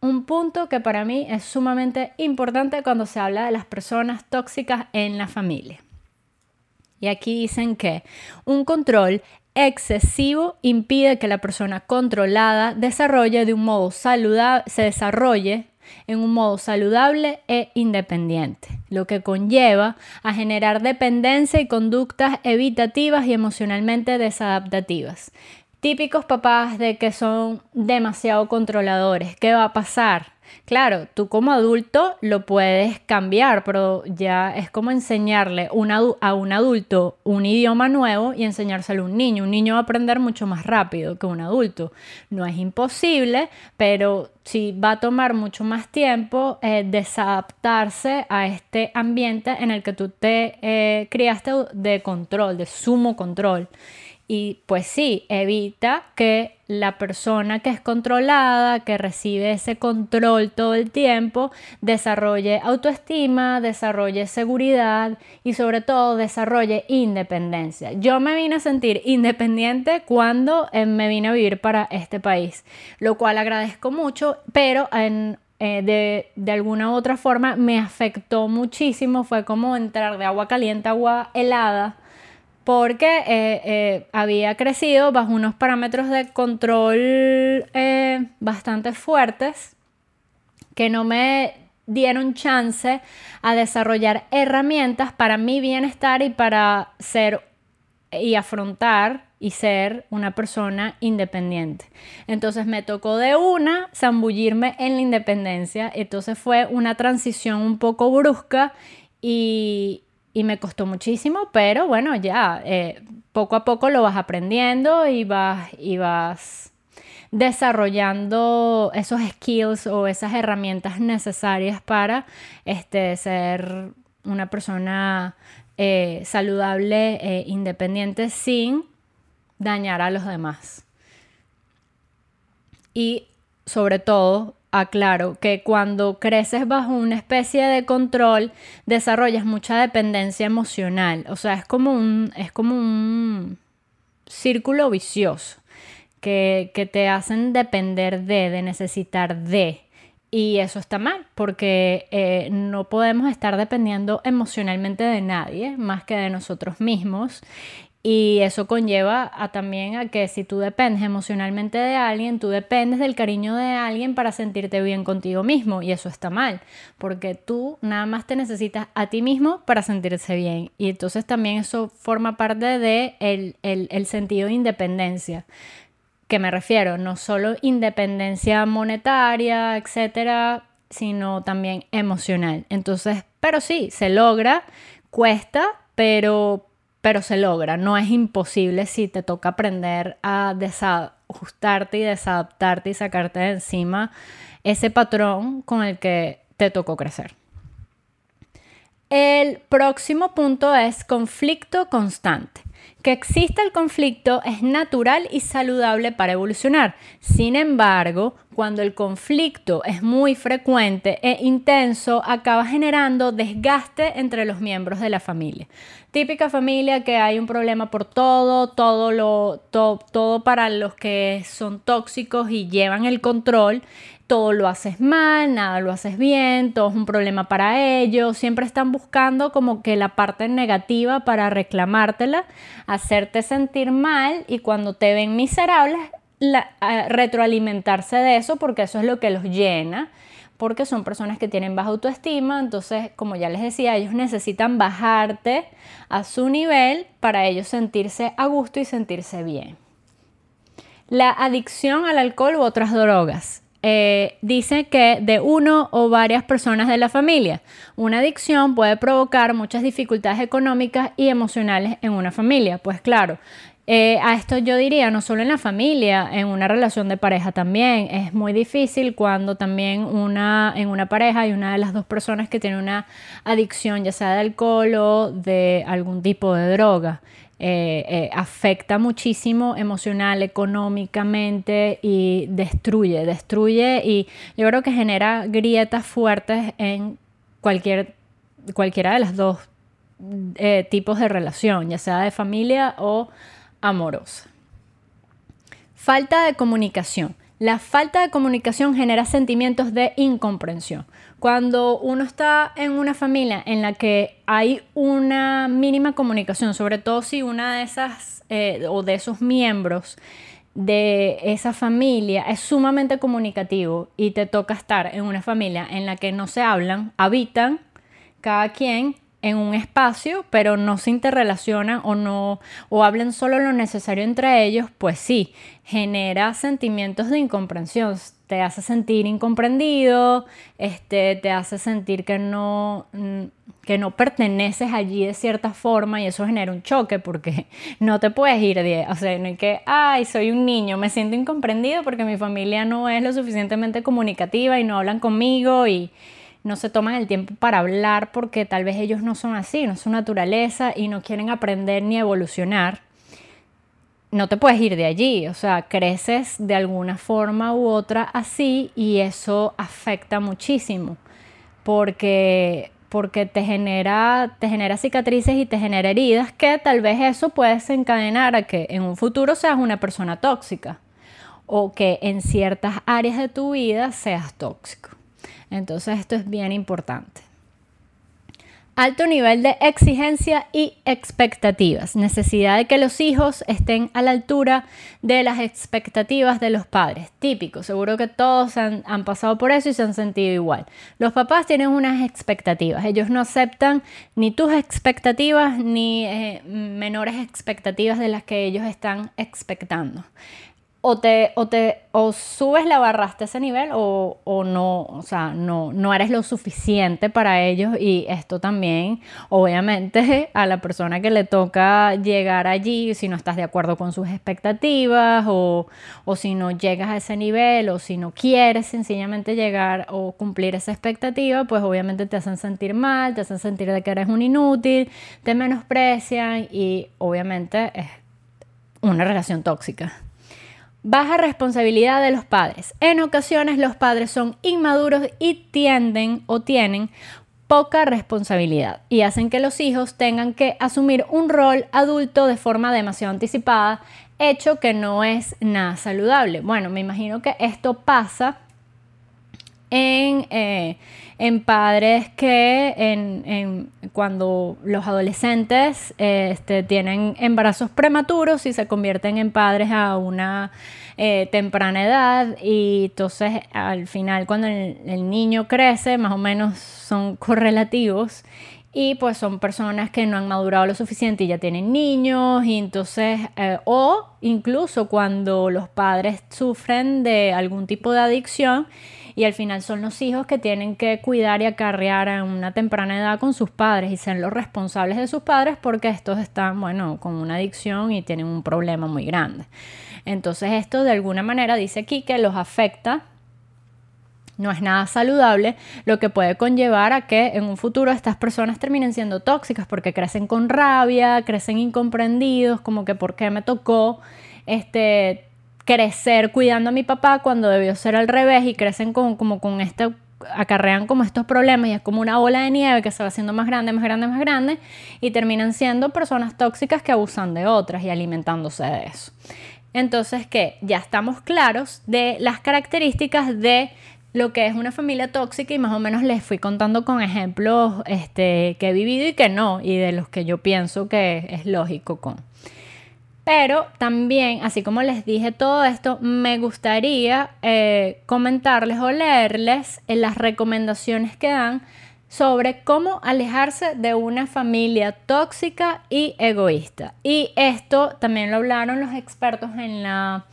un punto que para mí es sumamente importante cuando se habla de las personas tóxicas en la familia. Y aquí dicen que un control excesivo impide que la persona controlada desarrolle de un modo saludable, se desarrolle en un modo saludable e independiente, lo que conlleva a generar dependencia y conductas evitativas y emocionalmente desadaptativas, típicos papás de que son demasiado controladores. ¿Qué va a pasar? Claro, tú como adulto lo puedes cambiar, pero ya es como enseñarle a un adulto un idioma nuevo y enseñárselo a un niño. Un niño va a aprender mucho más rápido que un adulto. No es imposible, pero sí va a tomar mucho más tiempo eh, desadaptarse a este ambiente en el que tú te eh, criaste de control, de sumo control. Y pues sí, evita que la persona que es controlada, que recibe ese control todo el tiempo, desarrolle autoestima, desarrolle seguridad y sobre todo desarrolle independencia. Yo me vine a sentir independiente cuando eh, me vine a vivir para este país, lo cual agradezco mucho, pero eh, de, de, alguna u otra forma me afectó muchísimo. Fue como entrar de agua caliente a agua helada porque eh, eh, había crecido bajo unos parámetros de control eh, bastante fuertes que no me dieron chance a desarrollar herramientas para mi bienestar y para ser y afrontar y ser una persona independiente. Entonces me tocó de una zambullirme en la independencia. Entonces fue una transición un poco brusca y, y me costó muchísimo, pero bueno, ya eh, poco a poco lo vas aprendiendo y vas, y vas desarrollando esos skills o esas herramientas necesarias para este, ser una persona eh, saludable e independiente sin dañar a los demás. Y sobre todo aclaro que cuando creces bajo una especie de control, desarrollas mucha dependencia emocional. O sea, es como un, es como un círculo vicioso que, te hacen depender de, de necesitar de. Y eso está mal, porque eh, no podemos estar dependiendo emocionalmente de nadie más que de nosotros mismos. Y eso conlleva a también a que si tú dependes emocionalmente de alguien, tú dependes del cariño de alguien para sentirte bien contigo mismo. Y eso está mal, porque tú nada más te necesitas a ti mismo para sentirse bien. Y entonces también eso forma parte de el, el sentido de independencia. Que me refiero, no solo independencia monetaria, etcétera, sino también emocional. Entonces, pero sí, se logra, cuesta, pero pero se logra. No es imposible si te toca aprender a desajustarte y desadaptarte y sacarte de encima ese patrón con el que te tocó crecer. El próximo punto es conflicto constante. Que exista el conflicto es natural y saludable para evolucionar. Sin embargo, cuando el conflicto es muy frecuente e intenso, acaba generando desgaste entre los miembros de la familia. Típica familia que hay un problema por todo, todo lo todo para los que son tóxicos y llevan el control todo lo haces mal, nada lo haces bien, todo es un problema para ellos, siempre están buscando como que la parte negativa para reclamártela, hacerte sentir mal y cuando te ven miserables, retroalimentarse de eso porque eso es lo que los llena, porque son personas que tienen baja autoestima, entonces como ya les decía, ellos necesitan bajarte a su nivel para ellos sentirse a gusto y sentirse bien. La adicción al alcohol u otras drogas eh, dice que de uno o varias personas de la familia. Una adicción puede provocar muchas dificultades económicas y emocionales en una familia. Pues claro, eh, a esto yo diría, no solo en la familia, en una relación de pareja también. Es muy difícil cuando también una, en una pareja hay una de las dos personas que tiene una adicción, ya sea de alcohol o de algún tipo de droga. Eh, eh, afecta muchísimo emocional, económicamente y destruye, destruye y yo creo que genera grietas fuertes en cualquier, cualquiera de los dos eh, tipos de relación, ya sea de familia o amorosa. Falta de comunicación. La falta de comunicación genera sentimientos de incomprensión. Cuando uno está en una familia en la que hay una mínima comunicación, sobre todo si una de esas eh, o de esos miembros de esa familia es sumamente comunicativo y te toca estar en una familia en la que no se hablan, habitan cada quien en un espacio, pero no se interrelacionan o no o hablen solo lo necesario entre ellos, pues sí, genera sentimientos de incomprensión, te hace sentir incomprendido, este, te hace sentir que no, mm, que no perteneces allí de cierta forma y eso genera un choque porque no te puedes ir de, o sea, no hay que, ay, soy un niño, me siento incomprendido porque mi familia no es lo suficientemente comunicativa y no hablan conmigo y no se toman el tiempo para hablar porque tal vez ellos no son así, no es su naturaleza y no quieren aprender ni evolucionar no te puedes ir de allí, o sea, creces de alguna forma u otra así y eso afecta muchísimo porque, porque te, genera, te genera cicatrices y te genera heridas que tal vez eso puede desencadenar a que en un futuro seas una persona tóxica o que en ciertas áreas de tu vida seas tóxico. Entonces esto es bien importante. Alto nivel de exigencia y expectativas. Necesidad de que los hijos estén a la altura de las expectativas de los padres. Típico, seguro que todos han, pasado por eso y se han sentido igual. Los papás tienen unas expectativas. Ellos no aceptan ni tus expectativas ni eh, menores expectativas de las que ellos están expectando o te, o te o subes la barra hasta ese nivel o, o, no, o sea, no, no eres lo suficiente para ellos y esto también, obviamente, a la persona que le toca llegar allí, si no estás de acuerdo con sus expectativas o, o si no llegas a ese nivel o si no quieres sencillamente llegar o cumplir esa expectativa, pues obviamente te hacen sentir mal, te hacen sentir de que eres un inútil, te menosprecian y obviamente es una relación tóxica. Baja responsabilidad de los padres. En ocasiones los padres son inmaduros y tienden o tienen poca responsabilidad y hacen que los hijos tengan que asumir un rol adulto de forma demasiado anticipada, hecho que no es nada saludable. Bueno, me imagino que esto pasa en, eh, en padres que en, cuando los adolescentes este, tienen embarazos prematuros y se convierten en padres a una eh, temprana edad. Y entonces al final cuando el, niño crece más o menos son correlativos. Y pues son personas que no han madurado lo suficiente y ya tienen niños. Y entonces eh, o incluso cuando los padres sufren de algún tipo de adicción y al final son los hijos que tienen que cuidar y acarrear a una temprana edad con sus padres y ser los responsables de sus padres porque estos están, bueno, con una adicción y tienen un problema muy grande. Entonces esto de alguna manera dice aquí que los afecta no es nada saludable, lo que puede conllevar a que en un futuro estas personas terminen siendo tóxicas porque crecen con rabia, crecen incomprendidos, como que por qué me tocó este crecer cuidando a mi papá cuando debió ser al revés y crecen con, como con este acarrean como estos problemas y es como una bola de nieve que se va haciendo más grande, más grande, más grande y terminan siendo personas tóxicas que abusan de otras y alimentándose de eso. Entonces, que ya estamos claros de las características de lo que es una familia tóxica y más o menos les fui contando con ejemplos este, que he vivido y que no, y de los que yo pienso que es lógico con. Pero también, así como les dije todo esto, me gustaría eh, comentarles o leerles en las recomendaciones que dan sobre cómo alejarse de una familia tóxica y egoísta. Y esto también lo hablaron los expertos en la,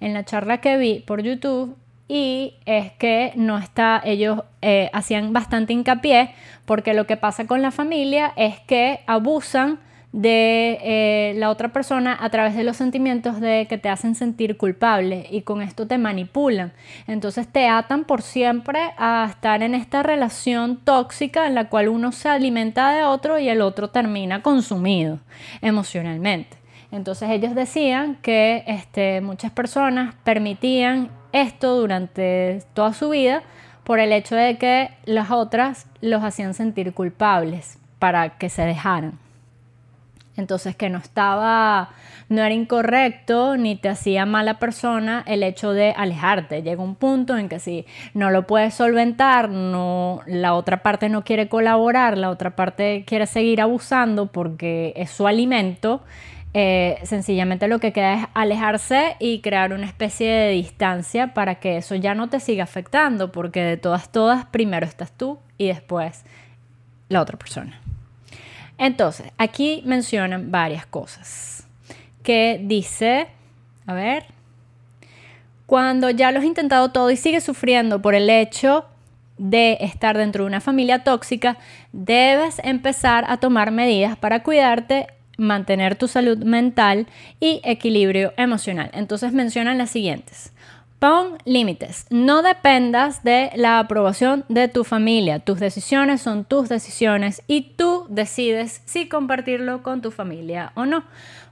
en la charla que vi por YouTube y es que no está, ellos eh, hacían bastante hincapié porque lo que pasa con la familia es que abusan de eh, la otra persona a través de los sentimientos de que te hacen sentir culpable y con esto te manipulan. Entonces te atan por siempre a estar en esta relación tóxica en la cual uno se alimenta de otro y el otro termina consumido emocionalmente. Entonces ellos decían que este, muchas personas permitían esto durante toda su vida por el hecho de que las otras los hacían sentir culpables para que se dejaran. Entonces que no estaba, no era incorrecto ni te hacía mala persona el hecho de alejarte. Llega un punto en que si no lo puedes solventar, no, la otra parte no quiere colaborar, la otra parte quiere seguir abusando porque es su alimento. Eh, sencillamente lo que queda es alejarse y crear una especie de distancia para que eso ya no te siga afectando, porque de todas, todas, primero estás tú y después la otra persona. Entonces, aquí mencionan varias cosas. Que dice, a ver, cuando ya lo has intentado todo y sigues sufriendo por el hecho de estar dentro de una familia tóxica, debes empezar a tomar medidas para cuidarte, mantener tu salud mental y equilibrio emocional. Entonces mencionan las siguientes. Pon límites. No dependas de la aprobación de tu familia. Tus decisiones son tus decisiones y tú decides si compartirlo con tu familia o no.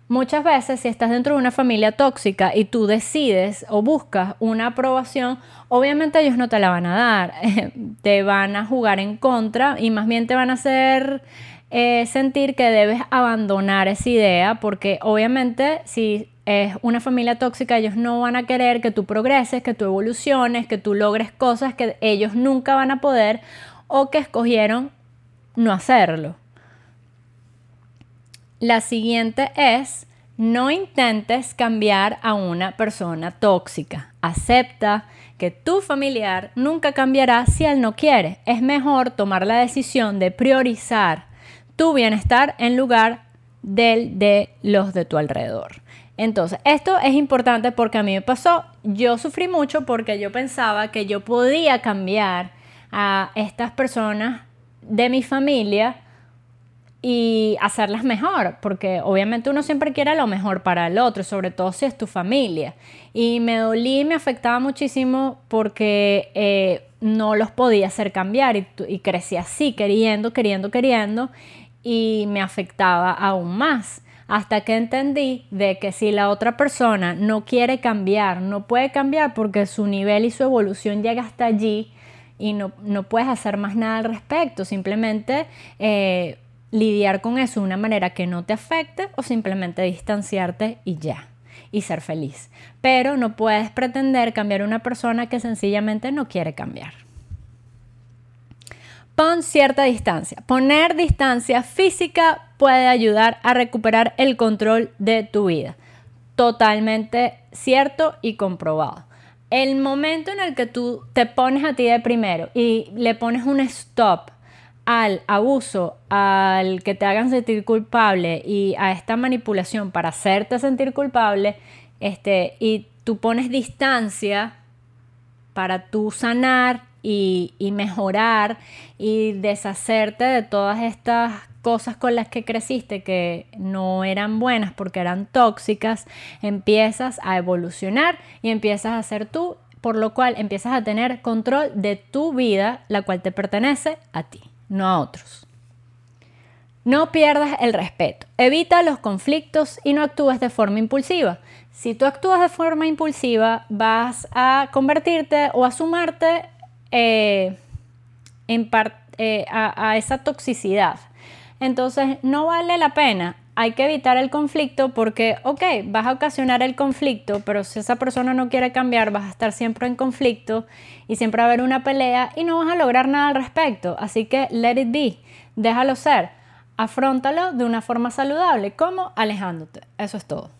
Muchas veces si estás dentro de una familia tóxica y tú decides o buscas una aprobación, obviamente ellos no te la van a dar, te van a jugar en contra y más bien te van a hacer eh, sentir que debes abandonar esa idea porque obviamente si es una familia tóxica ellos no van a querer que tú progreses, que tú evoluciones, que tú logres cosas que ellos nunca van a poder o que escogieron no hacerlo. La siguiente es, no intentes cambiar a una persona tóxica. Acepta que tu familiar nunca cambiará si él no quiere. Es mejor tomar la decisión de priorizar tu bienestar en lugar del de los de tu alrededor. Entonces, esto es importante porque a mí me pasó, yo sufrí mucho porque yo pensaba que yo podía cambiar a estas personas de mi familia y hacerlas mejor, porque obviamente uno siempre quiere lo mejor para el otro, sobre todo si es tu familia. Y me dolí, me afectaba muchísimo porque eh, no los podía hacer cambiar y, y crecí así, queriendo, queriendo, queriendo, y me afectaba aún más. Hasta que entendí de que si la otra persona no quiere cambiar, no puede cambiar porque su nivel y su evolución llega hasta allí y no, puedes hacer más nada al respecto, simplemente eh, lidiar con eso de una manera que no te afecte o simplemente distanciarte y ya, y ser feliz. Pero no puedes pretender cambiar a una persona que sencillamente no quiere cambiar. Pon cierta distancia. Poner distancia física puede ayudar a recuperar el control de tu vida. Totalmente cierto y comprobado. El momento en el que tú te pones a ti de primero y le pones un stop al abuso, al que te hagan sentir culpable y a esta manipulación para hacerte sentir culpable, este, y tú pones distancia para tú sanar y, mejorar y deshacerte de todas estas cosas con las que creciste que no eran buenas porque eran tóxicas, empiezas a evolucionar y empiezas a ser tú, por lo cual empiezas a tener control de tu vida, la cual te pertenece a ti no a otros. No pierdas el respeto. Evita los conflictos y no actúes de forma impulsiva. Si tú actúas de forma impulsiva, vas a convertirte o a sumarte eh, en eh, a, esa toxicidad. Entonces, no vale la pena hay que evitar el conflicto porque, ok, vas a ocasionar el conflicto, pero si esa persona no quiere cambiar, vas a estar siempre en conflicto y siempre va a haber una pelea y no vas a lograr nada al respecto. Así que let it be, déjalo ser, afrontalo de una forma saludable, como alejándote. Eso es todo.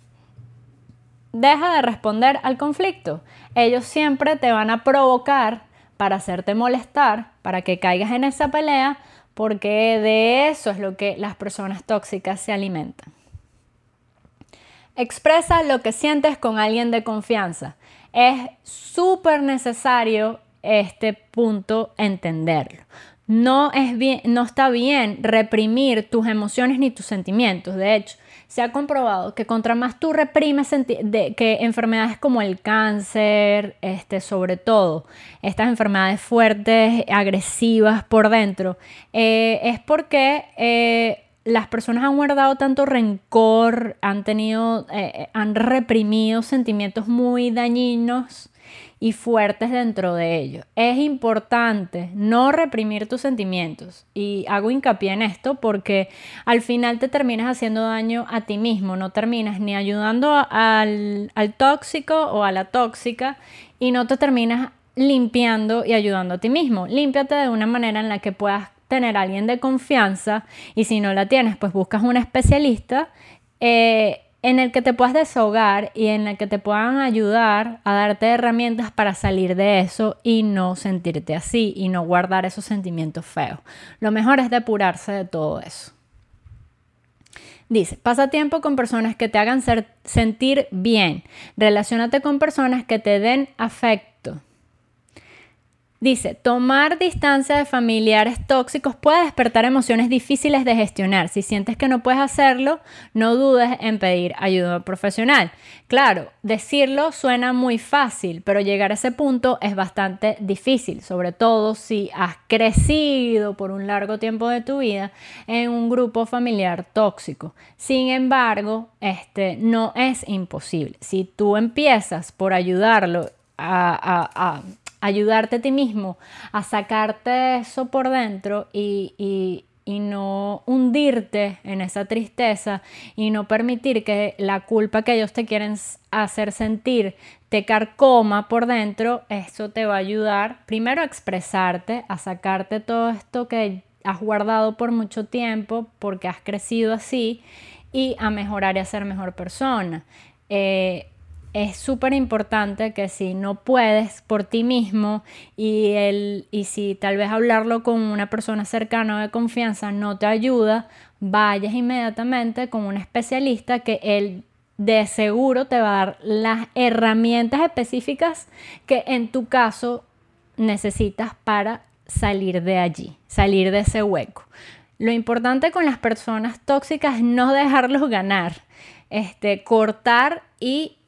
Deja de responder al conflicto. Ellos siempre te van a provocar para hacerte molestar, para que caigas en esa pelea, porque de eso es lo que las personas tóxicas se alimentan. Expresa lo que sientes con alguien de confianza. Es súper necesario este punto entenderlo. No, es bien, no está bien reprimir tus emociones ni tus sentimientos. De hecho, se ha comprobado que contra más tú reprimes de, que enfermedades como el cáncer, este, sobre todo, estas enfermedades fuertes, agresivas por dentro, eh, es porque eh, las personas han guardado tanto rencor, han tenido, eh, han reprimido sentimientos muy dañinos y fuertes dentro de ellos. Es importante no reprimir tus sentimientos y hago hincapié en esto porque al final te terminas haciendo daño a ti mismo, no terminas ni ayudando al, al tóxico o a la tóxica y no te terminas limpiando y ayudando a ti mismo. Límpiate de una manera en la que puedas tener a alguien de confianza y si no la tienes, pues buscas un especialista. Eh, en el que te puedas desahogar y en el que te puedan ayudar a darte herramientas para salir de eso y no sentirte así y no guardar esos sentimientos feos. Lo mejor es depurarse de todo eso. Dice, pasa tiempo con personas que te hagan sentir bien. Relaciónate con personas que te den afecto. Dice, tomar distancia de familiares tóxicos puede despertar emociones difíciles de gestionar. Si sientes que no puedes hacerlo, no dudes en pedir ayuda profesional. Claro, decirlo suena muy fácil, pero llegar a ese punto es bastante difícil, sobre todo si has crecido por un largo tiempo de tu vida en un grupo familiar tóxico. Sin embargo, este no es imposible. Si tú empiezas por ayudarlo a, a ayudarte a ti mismo a sacarte eso por dentro y, y, no hundirte en esa tristeza y no permitir que la culpa que ellos te quieren hacer sentir te carcoma por dentro, eso te va a ayudar primero a expresarte, a sacarte todo esto que has guardado por mucho tiempo porque has crecido así y a mejorar y a ser mejor persona. Eh, es súper importante que si no puedes por ti mismo y, el, y si tal vez hablarlo con una persona cercana de confianza no te ayuda, vayas inmediatamente con un especialista que él de seguro te va a dar las herramientas específicas que en tu caso necesitas para salir de allí, salir de ese hueco. Lo importante con las personas tóxicas es no dejarlos ganar, este, cortar y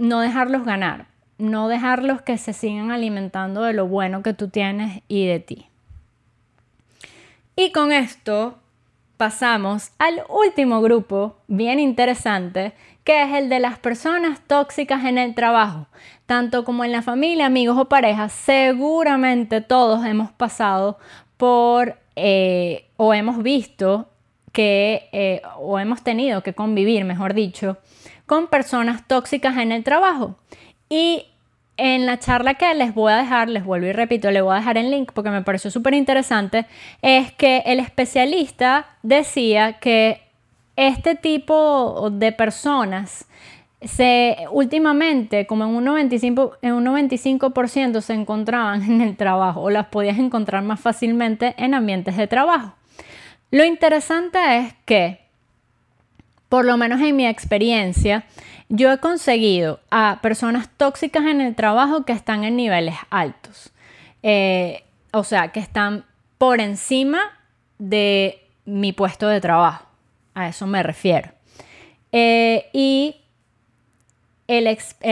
no dejarlos ganar, no dejarlos que se sigan alimentando de lo bueno que tú tienes y de ti. Y con esto pasamos al último grupo, bien interesante, que es el de las personas tóxicas en el trabajo. Tanto como en la familia, amigos o parejas, seguramente todos hemos pasado por eh, o hemos visto que, eh, o hemos tenido que convivir, mejor dicho, con personas tóxicas en el trabajo. Y en la charla que les voy a dejar, les vuelvo y repito, les voy a dejar el link porque me pareció súper interesante, es que el especialista decía que este tipo de personas se últimamente, como en un 95%, en un 95 se encontraban en el trabajo o las podías encontrar más fácilmente en ambientes de trabajo. Lo interesante es que por lo menos en mi experiencia, yo he conseguido a personas tóxicas en el trabajo que están en niveles altos. Eh, o sea, que están por encima de mi puesto de trabajo. A eso me refiero. Eh, y el,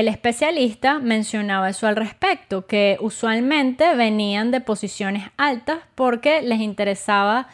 especialista mencionaba eso al respecto, que usualmente venían de posiciones altas porque les interesaba,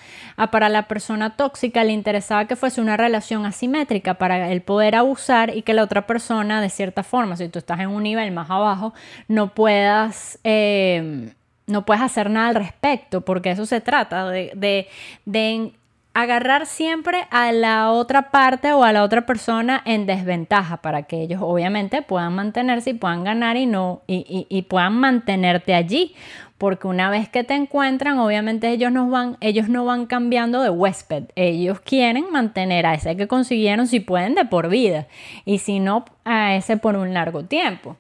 para la persona tóxica le interesaba que fuese una relación asimétrica para el poder abusar y que la otra persona, de cierta forma, si tú estás en un nivel más abajo, no puedas... Eh, no puedes hacer nada al respecto, porque eso se trata de, de, de agarrar siempre a la otra parte o a la otra persona en desventaja para que ellos obviamente puedan mantenerse y puedan ganar y no y, puedan mantenerte allí. Porque una vez que te encuentran obviamente ellos no van ellos no van cambiando de huésped. Ellos quieren mantener a ese que consiguieron si pueden de por vida. Y si no a ese por un largo tiempo.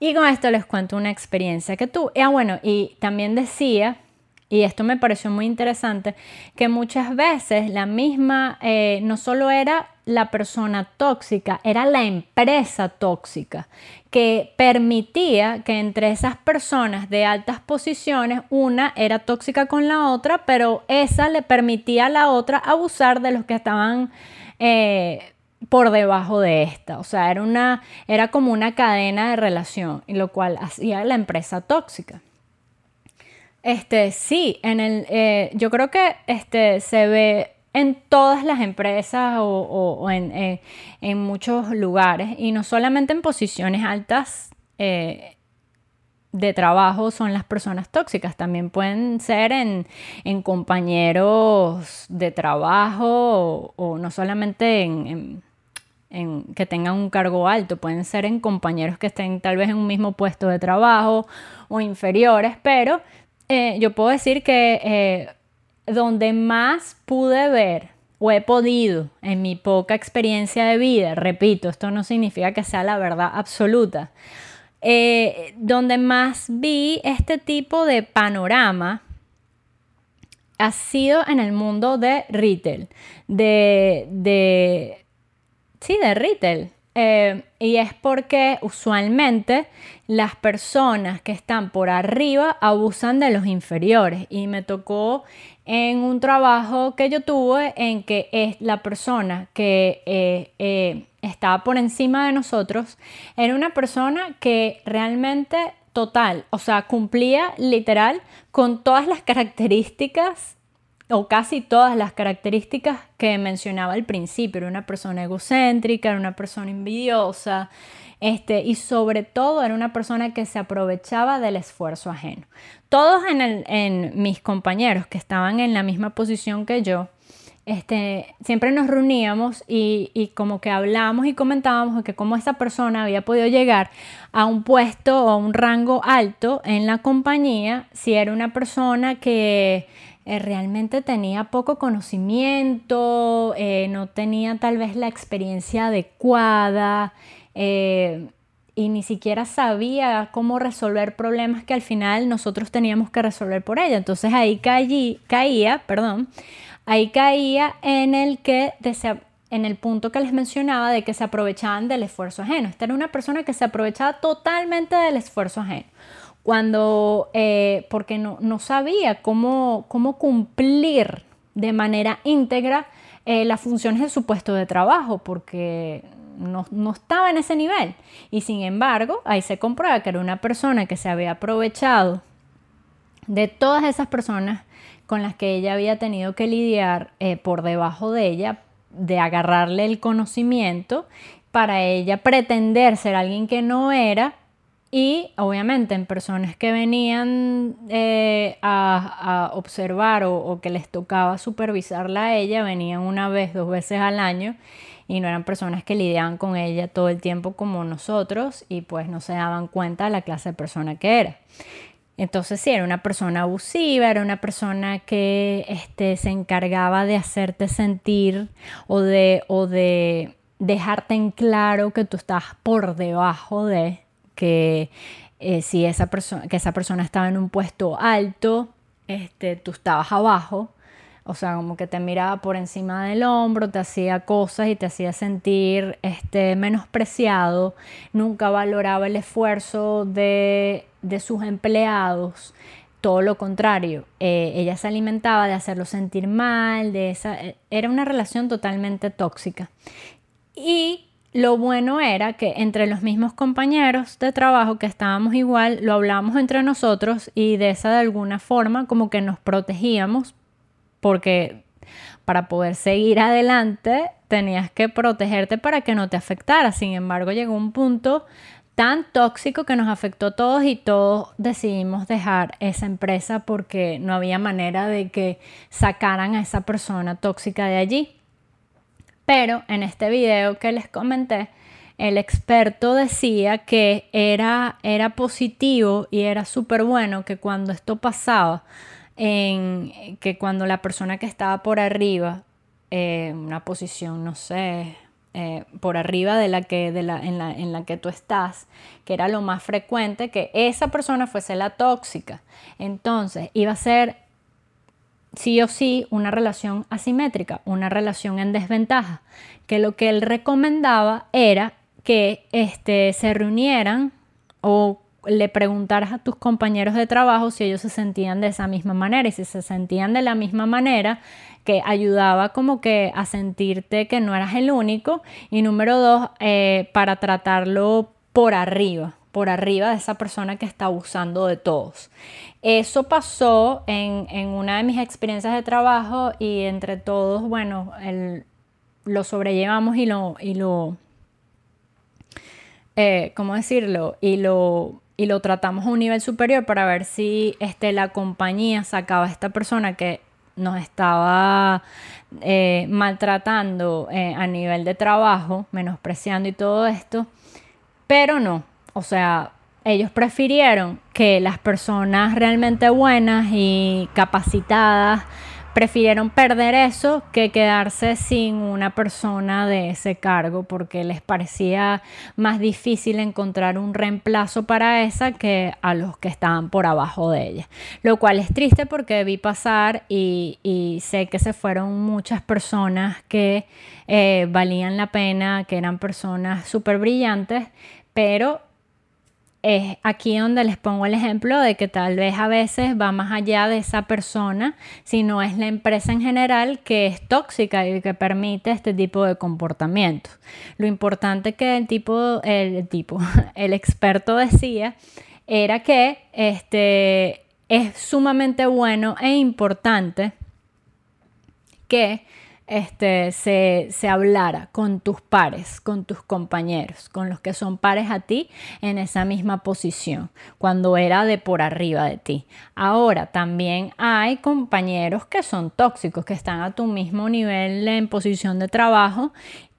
Y con esto les cuento una experiencia que tuve. Ah bueno y también decía y esto me pareció muy interesante, que muchas veces la misma, eh, no solo era la persona tóxica, era la empresa tóxica, que permitía que entre esas personas de altas posiciones, una era tóxica con la otra, pero esa le permitía a la otra abusar de los que estaban... Eh, por debajo de esta, o sea, era, una, era como una cadena de relación, lo cual hacía la empresa tóxica. Este, sí, en el, eh, yo creo que este, se ve en todas las empresas o, en, muchos lugares y no solamente en posiciones altas eh, de trabajo son las personas tóxicas, también pueden ser en, compañeros de trabajo o, no solamente en, que tengan un cargo alto, pueden ser en compañeros que estén tal vez en un mismo puesto de trabajo o inferiores, pero eh, yo puedo decir que eh, donde más pude ver o he podido en mi poca experiencia de vida, repito, esto no significa que sea la verdad absoluta, eh, donde más vi este tipo de panorama ha sido en el mundo de retail, de, de sí, de retail. Eh, y es porque usualmente las personas que están por arriba abusan de los inferiores. Y me tocó en un trabajo que yo tuve en que es la persona que eh, eh, estaba por encima de nosotros, era una persona que realmente total, o sea, cumplía literal con todas las características o casi todas las características que mencionaba al principio. Era una persona egocéntrica, era una persona envidiosa, este, y sobre todo era una persona que se aprovechaba del esfuerzo ajeno. Todos en, mis compañeros que estaban en la misma posición que yo, este, siempre nos reuníamos y, y, como que hablábamos y comentábamos que cómo esa persona había podido llegar a un puesto o un rango alto en la compañía si era una persona que eh, realmente tenía poco conocimiento, eh, no tenía tal vez la experiencia adecuada eh, y ni siquiera sabía cómo resolver problemas que al final nosotros teníamos que resolver por ella. Entonces ahí caía, perdón, ahí caía en el que en el punto que les mencionaba de que se aprovechaban del esfuerzo ajeno. Esta era una persona que se aprovechaba totalmente del esfuerzo ajeno cuando, eh, porque no, sabía cómo, cómo, cumplir de manera íntegra eh, las funciones de su puesto de trabajo, porque no, no, estaba en ese nivel. Y sin embargo, ahí se comprueba que era una persona que se había aprovechado de todas esas personas con las que ella había tenido que lidiar eh, por debajo de ella, de agarrarle el conocimiento para ella pretender ser alguien que no era y obviamente en personas que venían eh, a, observar o, que les tocaba supervisarla a ella, venían una vez, dos veces al año y no eran personas que lidiaban con ella todo el tiempo como nosotros y pues no se daban cuenta de la clase de persona que era. Entonces sí, era una persona abusiva, era una persona que este, se encargaba de hacerte sentir o de, o de dejarte en claro que tú estás por debajo de que eh, si esa persona, que esa persona estaba en un puesto alto, este, tú estabas abajo, o sea, como que te miraba por encima del hombro, te hacía cosas y te hacía sentir este, menospreciado, nunca valoraba el esfuerzo de, sus empleados, todo lo contrario, eh, ella se alimentaba de hacerlo sentir mal, de esa, eh, era una relación totalmente tóxica. Y lo bueno era que entre los mismos compañeros de trabajo que estábamos igual, lo hablábamos entre nosotros y de esa de alguna forma como que nos protegíamos porque para poder seguir adelante tenías que protegerte para que no te afectara. Sin embargo, llegó un punto tan tóxico que nos afectó a todos y todos decidimos dejar esa empresa porque no había manera de que sacaran a esa persona tóxica de allí. Pero en este video que les comenté, el experto decía que era, era positivo y era súper bueno que cuando esto pasaba, que cuando la persona que estaba por arriba, en una posición, no sé, eh, por arriba de la que, de la, en, la, en la que tú estás, que era lo más frecuente, que esa persona fuese la tóxica. Entonces iba a ser sí o sí una relación asimétrica, una relación en desventaja, que lo que él recomendaba era que este, se reunieran o le preguntaras a tus compañeros de trabajo si ellos se sentían de esa misma manera y si se sentían de la misma manera que ayudaba como que a sentirte que no eras el único y número dos eh, para tratarlo por arriba por arriba de esa persona que está abusando de todos. Eso pasó en, una de mis experiencias de trabajo y entre todos, bueno, lo sobrellevamos y lo, y lo eh, ¿cómo decirlo? Y lo, y lo tratamos a un nivel superior para ver si este, la compañía sacaba a esta persona que nos estaba eh, maltratando eh, a nivel de trabajo, menospreciando y todo esto, pero no, o sea, ellos prefirieron que las personas realmente buenas y capacitadas prefirieron perder eso que quedarse sin una persona de ese cargo porque les parecía más difícil encontrar un reemplazo para esa que a los que estaban por abajo de ella. Lo cual es triste porque vi pasar y, sé que se fueron muchas personas que eh, valían la pena, que eran personas súper brillantes, pero es aquí donde les pongo el ejemplo de que tal vez a veces va más allá de esa persona, sino es la empresa en general que es tóxica y que permite este tipo de comportamientos. Lo importante que el tipo, el tipo, el experto decía era que este, es sumamente bueno e importante que este, se, se, hablara con tus pares, con tus compañeros, con los que son pares a ti en esa misma posición, cuando era de por arriba de ti. Ahora también hay compañeros que son tóxicos, que están a tu mismo nivel en posición de trabajo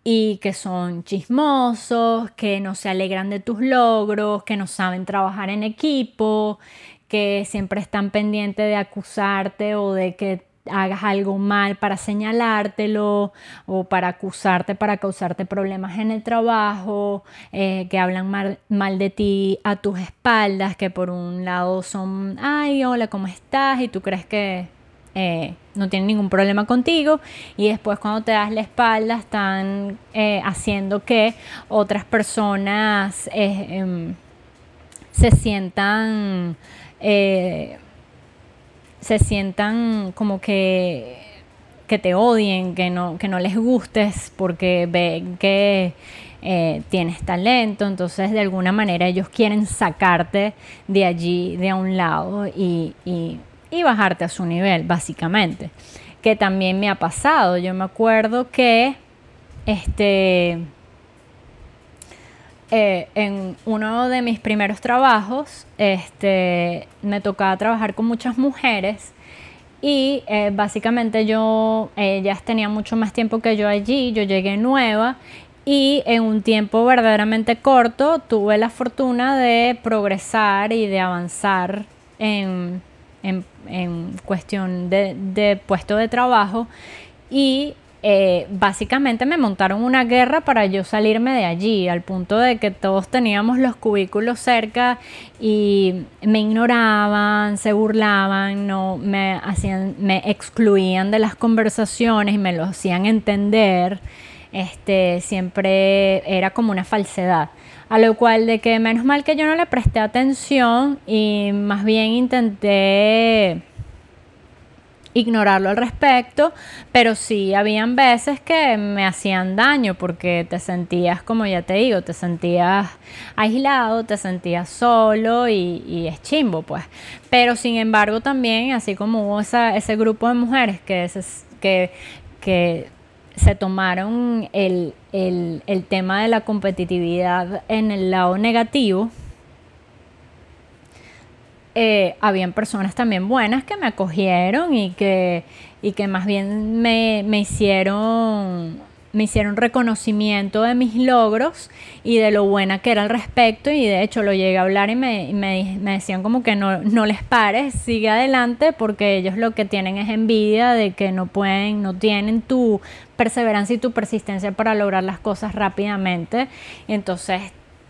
y que son chismosos, que no se alegran de tus logros, que no saben trabajar en equipo, que siempre están pendientes de acusarte o de que hagas algo mal para señalártelo o para acusarte, para causarte problemas en el trabajo, eh, que hablan mal, mal, de ti a tus espaldas, que por un lado son, ay, hola, ¿cómo estás? Y tú crees que eh, no tienen ningún problema contigo y después cuando te das la espalda están eh, haciendo que otras personas em, se sientan se sientan como que, que te odien, que no, que no les gustes porque ven que eh, tienes talento, entonces de alguna manera ellos quieren sacarte de allí, de a un lado y, y, y bajarte a su nivel, básicamente. Que también me ha pasado. Yo me acuerdo que este eh, en uno de mis primeros trabajos, este, me tocaba trabajar con muchas mujeres y eh, básicamente ellas tenían mucho más tiempo que yo allí, yo llegué nueva y en un tiempo verdaderamente corto tuve la fortuna de progresar y de avanzar en, cuestión de, de puesto de trabajo y eh, básicamente me montaron una guerra para yo salirme de allí, al punto de que todos teníamos los cubículos cerca y me ignoraban, se burlaban, no me hacían, me excluían de las conversaciones y me lo hacían entender. Este, siempre era como una falsedad. A lo cual de que menos mal que yo no le presté atención y más bien intenté ignorarlo al respecto, pero sí habían veces que me hacían daño porque te sentías, como ya te digo, te sentías aislado, te sentías solo y, es chimbo, pues. Pero sin embargo también, así como hubo ese grupo de mujeres que, que, que se tomaron el, el tema de la competitividad en el lado negativo, eh, habían personas también buenas que me acogieron y que, y que más bien me, hicieron me hicieron reconocimiento de mis logros y de lo buena que era al respecto. Y de hecho lo llegué a hablar y me, me, decían como que no, no, les pares, sigue adelante porque ellos lo que tienen es envidia de que no pueden, no tienen tu perseverancia y tu persistencia para lograr las cosas rápidamente. Y entonces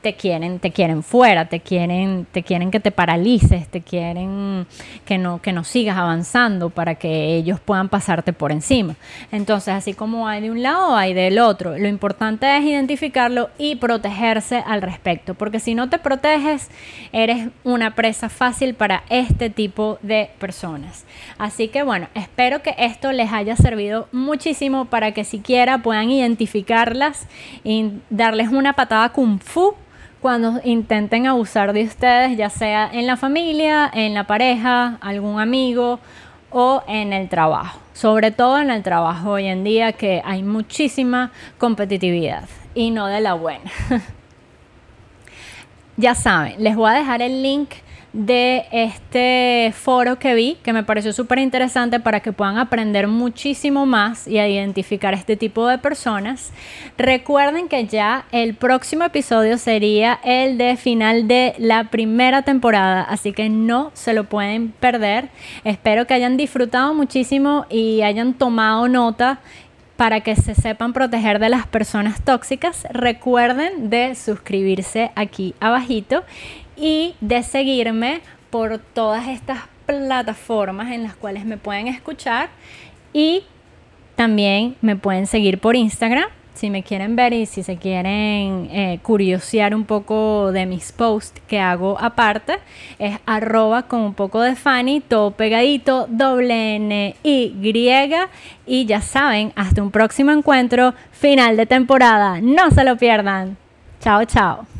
te quieren, te quieren fuera, te quieren, te quieren que te paralices, te quieren que no, que no sigas avanzando para que ellos puedan pasarte por encima. Entonces, así como hay de un lado, hay del otro. Lo importante es identificarlo y protegerse al respecto, porque si no te proteges, eres una presa fácil para este tipo de personas. Así que bueno, espero que esto les haya servido muchísimo para que siquiera puedan identificarlas y darles una patada kung fu cuando intenten abusar de ustedes, ya sea en la familia, en la pareja, algún amigo o en el trabajo. Sobre todo en el trabajo hoy en día que hay muchísima competitividad y no de la buena. ya saben, les voy a dejar el link de este foro que vi, que me pareció súper interesante para que puedan aprender muchísimo más y a identificar este tipo de personas. Recuerden que ya el próximo episodio sería el de final de la primera temporada, así que no se lo pueden perder. Espero que hayan disfrutado muchísimo y hayan tomado nota para que se sepan proteger de las personas tóxicas. Recuerden de suscribirse aquí abajito y de seguirme por todas estas plataformas en las cuales me pueden escuchar y también me pueden seguir por Instagram si me quieren ver y si se quieren eh, curiosear un poco de mis posts que hago aparte, es arroba con un poco de Fanny, todo pegadito, doble N Y. Y ya saben, hasta un próximo encuentro, final de temporada. No se lo pierdan. Chao, chao.